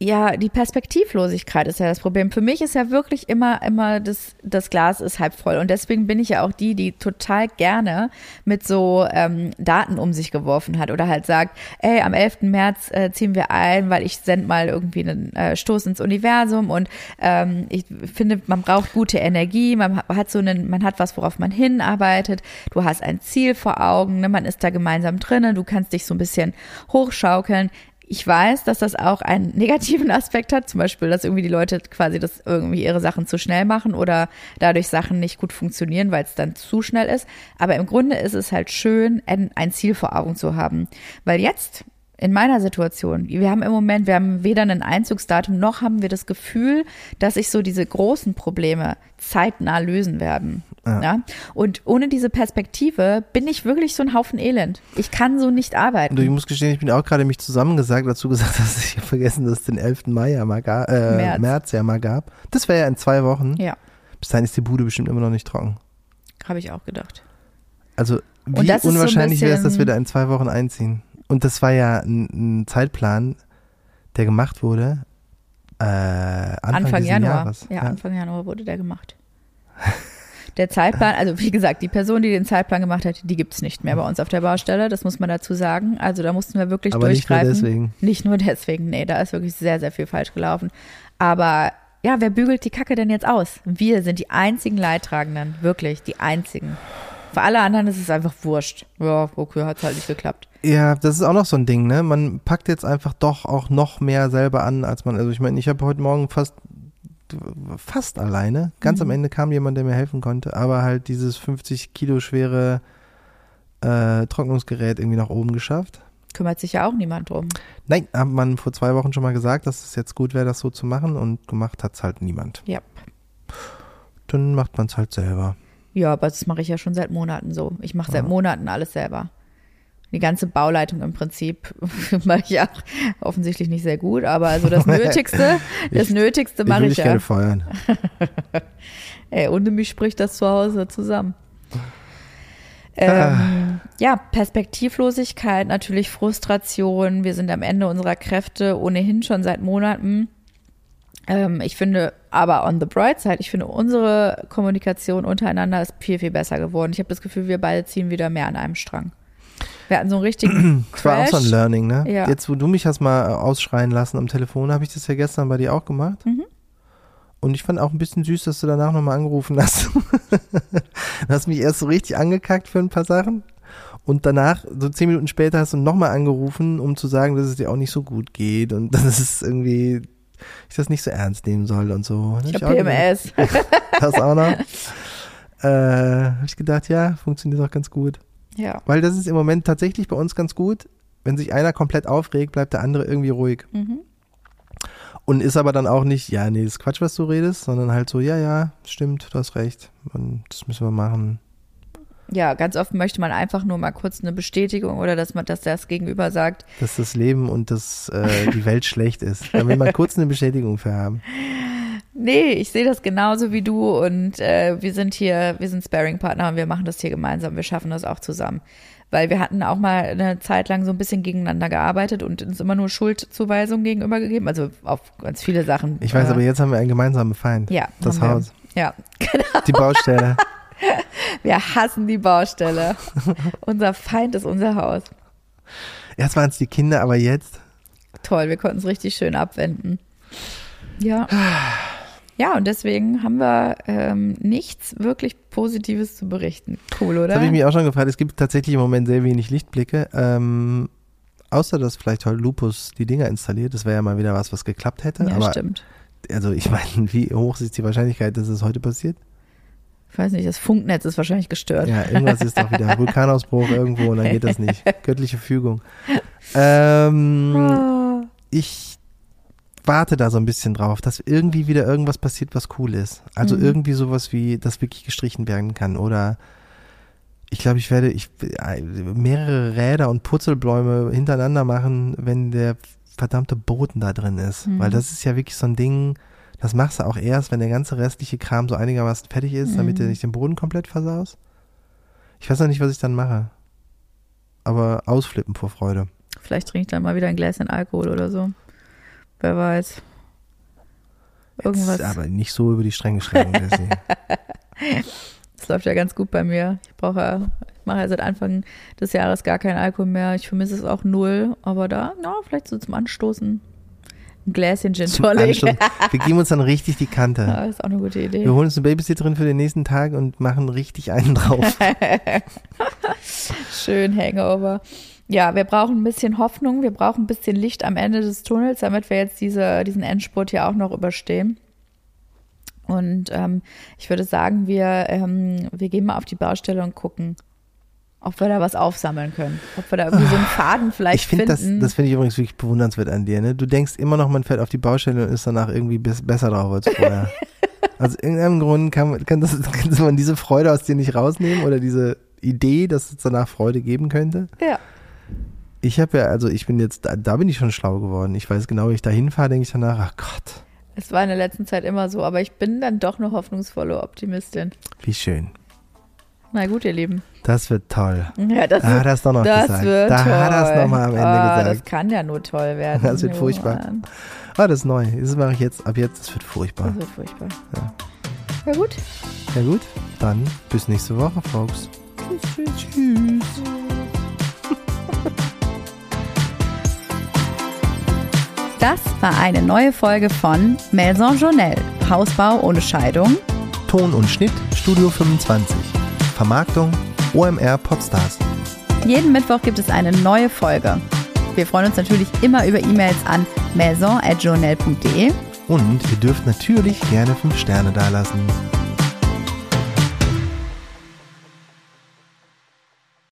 Ja, die Perspektivlosigkeit ist ja das Problem. Für mich ist ja wirklich immer, immer das, das Glas ist halb voll. Und deswegen bin ich ja auch die, die total gerne mit so ähm, Daten um sich geworfen hat oder halt sagt, ey, am 11. März äh, ziehen wir ein, weil ich send mal irgendwie einen äh, Stoß ins Universum und ähm, ich finde, man braucht gute Energie, man hat so einen, man hat was, worauf man hinarbeitet, du hast ein Ziel vor Augen, ne? man ist da gemeinsam drinnen, du kannst dich so ein bisschen hochschaukeln. Ich weiß, dass das auch einen [laughs] negativen Aspekt hat, zum Beispiel, dass irgendwie die Leute quasi das irgendwie ihre Sachen zu schnell machen oder dadurch Sachen nicht gut funktionieren, weil es dann zu schnell ist. Aber im Grunde ist es halt schön, ein, Ziel vor Augen zu haben. Weil jetzt, in meiner Situation, wir haben im Moment, wir haben weder ein Einzugsdatum, noch haben wir das Gefühl, dass sich so diese großen Probleme zeitnah lösen werden. Ja. Ja. Und ohne diese Perspektive bin ich wirklich so ein Haufen Elend. Ich kann so nicht arbeiten. Du, ich muss gestehen, ich bin auch gerade mich zusammengesagt, dazu gesagt, [laughs] dass ich vergessen, dass es den 11. Mai ja mal gab, äh, März. März. ja mal gab. Das wäre ja in zwei Wochen. ja, Bis dahin ist die Bude bestimmt immer noch nicht trocken. habe ich auch gedacht. Also wie ist so unwahrscheinlich wäre es, dass wir da in zwei Wochen einziehen. Und das war ja ein, ein Zeitplan, der gemacht wurde äh, Anfang, Anfang, Januar. Jahres. Ja, Anfang Januar wurde der gemacht. Der Zeitplan, also wie gesagt, die Person, die den Zeitplan gemacht hat, die gibt's nicht mehr bei uns auf der Baustelle, das muss man dazu sagen. Also da mussten wir wirklich Aber nicht nur durchgreifen. deswegen. Nicht nur deswegen, nee, da ist wirklich sehr, sehr viel falsch gelaufen. Aber ja, wer bügelt die Kacke denn jetzt aus? Wir sind die einzigen Leidtragenden, wirklich die einzigen. Für alle anderen ist es einfach wurscht. Ja, okay, hat's halt nicht geklappt. Ja, das ist auch noch so ein Ding, ne? Man packt jetzt einfach doch auch noch mehr selber an, als man, also ich meine, ich habe heute Morgen fast fast alleine. Ganz am Ende kam jemand, der mir helfen konnte, aber halt dieses 50 Kilo schwere äh, Trocknungsgerät irgendwie nach oben geschafft. Kümmert sich ja auch niemand drum. Nein, hat man vor zwei Wochen schon mal gesagt, dass es jetzt gut wäre, das so zu machen und gemacht hat es halt niemand. Ja. Dann macht man es halt selber. Ja, aber das mache ich ja schon seit Monaten so. Ich mache seit Ja. Monaten alles selber. Die ganze Bauleitung im Prinzip [laughs] mache ich ja offensichtlich nicht sehr gut, aber also [laughs] das Nötigste, das Ich- Nötigste Ich mache ich, dich ja. gerne feuern. [laughs] Ey, ohne mich spricht das zu Hause zusammen. Ah. Ähm, ja, Perspektivlosigkeit, natürlich Frustration. Wir sind am Ende unserer Kräfte ohnehin schon seit Monaten. Ähm, ich finde aber on the bright side, ich finde unsere Kommunikation untereinander ist viel, viel besser geworden. Ich habe das Gefühl, wir beide ziehen wieder mehr an einem Strang. Wir hatten so einen richtigen Das war auch so ein Learning, ne? Ja. Jetzt, wo du mich hast mal äh, ausschreien lassen am Telefon, habe ich das ja gestern bei dir auch gemacht. Mhm. Und ich fand auch ein bisschen süß, dass du danach nochmal angerufen hast. [laughs] du hast mich erst so richtig angekackt für ein paar Sachen. Und danach, so zehn Minuten später, hast du nochmal angerufen, um zu sagen, dass es dir auch nicht so gut geht und [laughs] dass es irgendwie, ich das nicht so ernst nehmen soll und so. ich Hab habe auch gedacht, PMS. [laughs] Das auch noch. Äh, habe ich gedacht, ja, funktioniert auch ganz gut. ja. Weil das ist im Moment tatsächlich bei uns ganz gut. Wenn sich einer komplett aufregt, bleibt der andere irgendwie ruhig. Mhm. Und ist aber dann auch nicht, ja, nee, das ist Quatsch, was du redest, sondern halt so, ja, ja, stimmt, du hast recht. Und das müssen wir machen. Ja, ganz oft möchte man einfach nur mal kurz eine Bestätigung oder dass man, dass das Gegenüber sagt, Dass das Leben und das, äh, die Welt [laughs] schlecht ist. Da will man kurz eine Bestätigung für haben. Nee, ich sehe das genauso wie du und äh, wir sind hier, wir sind Sparring-Partner und wir machen das hier gemeinsam, wir schaffen das auch zusammen. Weil wir hatten auch mal eine Zeit lang so ein bisschen gegeneinander gearbeitet und uns immer nur Schuldzuweisungen gegenüber gegeben, also auf ganz viele Sachen. Ich weiß, Äh, aber jetzt haben wir einen gemeinsamen Feind. ja, Das haben wir. Haus. Ja, [laughs] genau. Die Baustelle. Wir hassen die Baustelle. [laughs] unser Feind ist unser Haus. Erst waren es die Kinder, aber jetzt. Toll, wir konnten es richtig schön abwenden. Ja. Ja, und deswegen haben wir ähm, nichts wirklich Positives zu berichten. Cool, oder? Das habe ich mich auch schon gefragt. Es gibt tatsächlich im Moment sehr wenig Lichtblicke. Ähm, außer, dass vielleicht heute Lupus die Dinger installiert. Das wäre ja mal wieder was, was geklappt hätte. ja, aber stimmt. also ich meine, wie hoch ist die Wahrscheinlichkeit, dass es heute passiert? Ich weiß nicht, das Funknetz ist wahrscheinlich gestört. Ja, irgendwas ist doch wieder [laughs] Vulkanausbruch irgendwo und dann geht das nicht. [laughs] Göttliche Fügung. Ähm, Ah, ich warte da so ein bisschen drauf, dass irgendwie wieder irgendwas passiert, was cool ist. Also Mhm. irgendwie sowas wie, das wirklich gestrichen werden kann oder ich glaube, ich werde ich, äh, mehrere Räder und Purzelbäume hintereinander machen, wenn der verdammte Boden da drin ist. Mhm. Weil das ist ja wirklich so ein Ding, das machst du auch erst, wenn der ganze restliche Kram so einigermaßen fertig ist, damit Mhm. du nicht den Boden komplett versaust. Ich weiß noch nicht, was ich dann mache. Aber ausflippen vor Freude. Vielleicht trinke ich dann mal wieder ein Gläschen Alkohol oder so. Wer weiß. Irgendwas. Jetzt aber nicht so über die Stränge schlagen. Jessie. [laughs] [laughs] Das läuft ja ganz gut bei mir. Ich brauche ich mache ja seit Anfang des Jahres gar keinen Alkohol mehr. Ich vermisse es auch null. Aber da, na, vielleicht so zum Anstoßen. Ein Gläschen Gin Tonic. Wir geben uns dann richtig die Kante. Ja, ist auch eine gute Idee. Wir holen uns eine Babysitterin für den nächsten Tag und machen richtig einen drauf. [laughs] Schön Hangover. Ja, wir brauchen ein bisschen Hoffnung, wir brauchen ein bisschen Licht am Ende des Tunnels, damit wir jetzt diese, diesen Endspurt hier auch noch überstehen. Und ähm, ich würde sagen, wir, ähm, wir gehen mal auf die Baustelle und gucken, ob wir da was aufsammeln können. Ob wir da irgendwie so einen Faden vielleicht Ich finde das, finden. das finde ich übrigens wirklich bewundernswert an dir. Ne? Du denkst immer noch, man fährt auf die Baustelle und ist danach irgendwie bis, besser drauf als vorher. [laughs] Aus irgendeinem Grund kann, kann, das, [laughs] kann man diese Freude aus dir nicht rausnehmen oder diese Idee, dass es danach Freude geben könnte. ja. Ich habe ja, also ich bin jetzt, da, da bin ich schon schlau geworden. Ich weiß genau, wenn ich da hinfahre, denke ich danach, ach Gott, Es war in der letzten Zeit immer so, aber ich bin dann doch eine hoffnungsvolle Optimistin. wie schön. Na gut, ihr Lieben. Das wird toll. Ja, das Da hat er es doch noch das gesagt. wird da toll. hat er es nochmal am Ende ah, Das gesagt. kann ja nur toll werden. Das wird furchtbar. Mann. Ah, das ist neu. Das mache ich jetzt, ab jetzt, das wird furchtbar. Das wird furchtbar. Ja. Ja gut. Ja gut, dann bis nächste Woche, Folks. Tschüss, tschüss. Tschüss. [laughs] Das war eine neue Folge von Maison Journal. Hausbau ohne Scheidung. Ton und Schnitt Studio 25. Vermarktung OMR Podstars. Jeden Mittwoch gibt es eine neue Folge. Wir freuen uns natürlich immer über E-Mails an maison.journal.de. Und ihr dürft natürlich gerne 5 Sterne dalassen.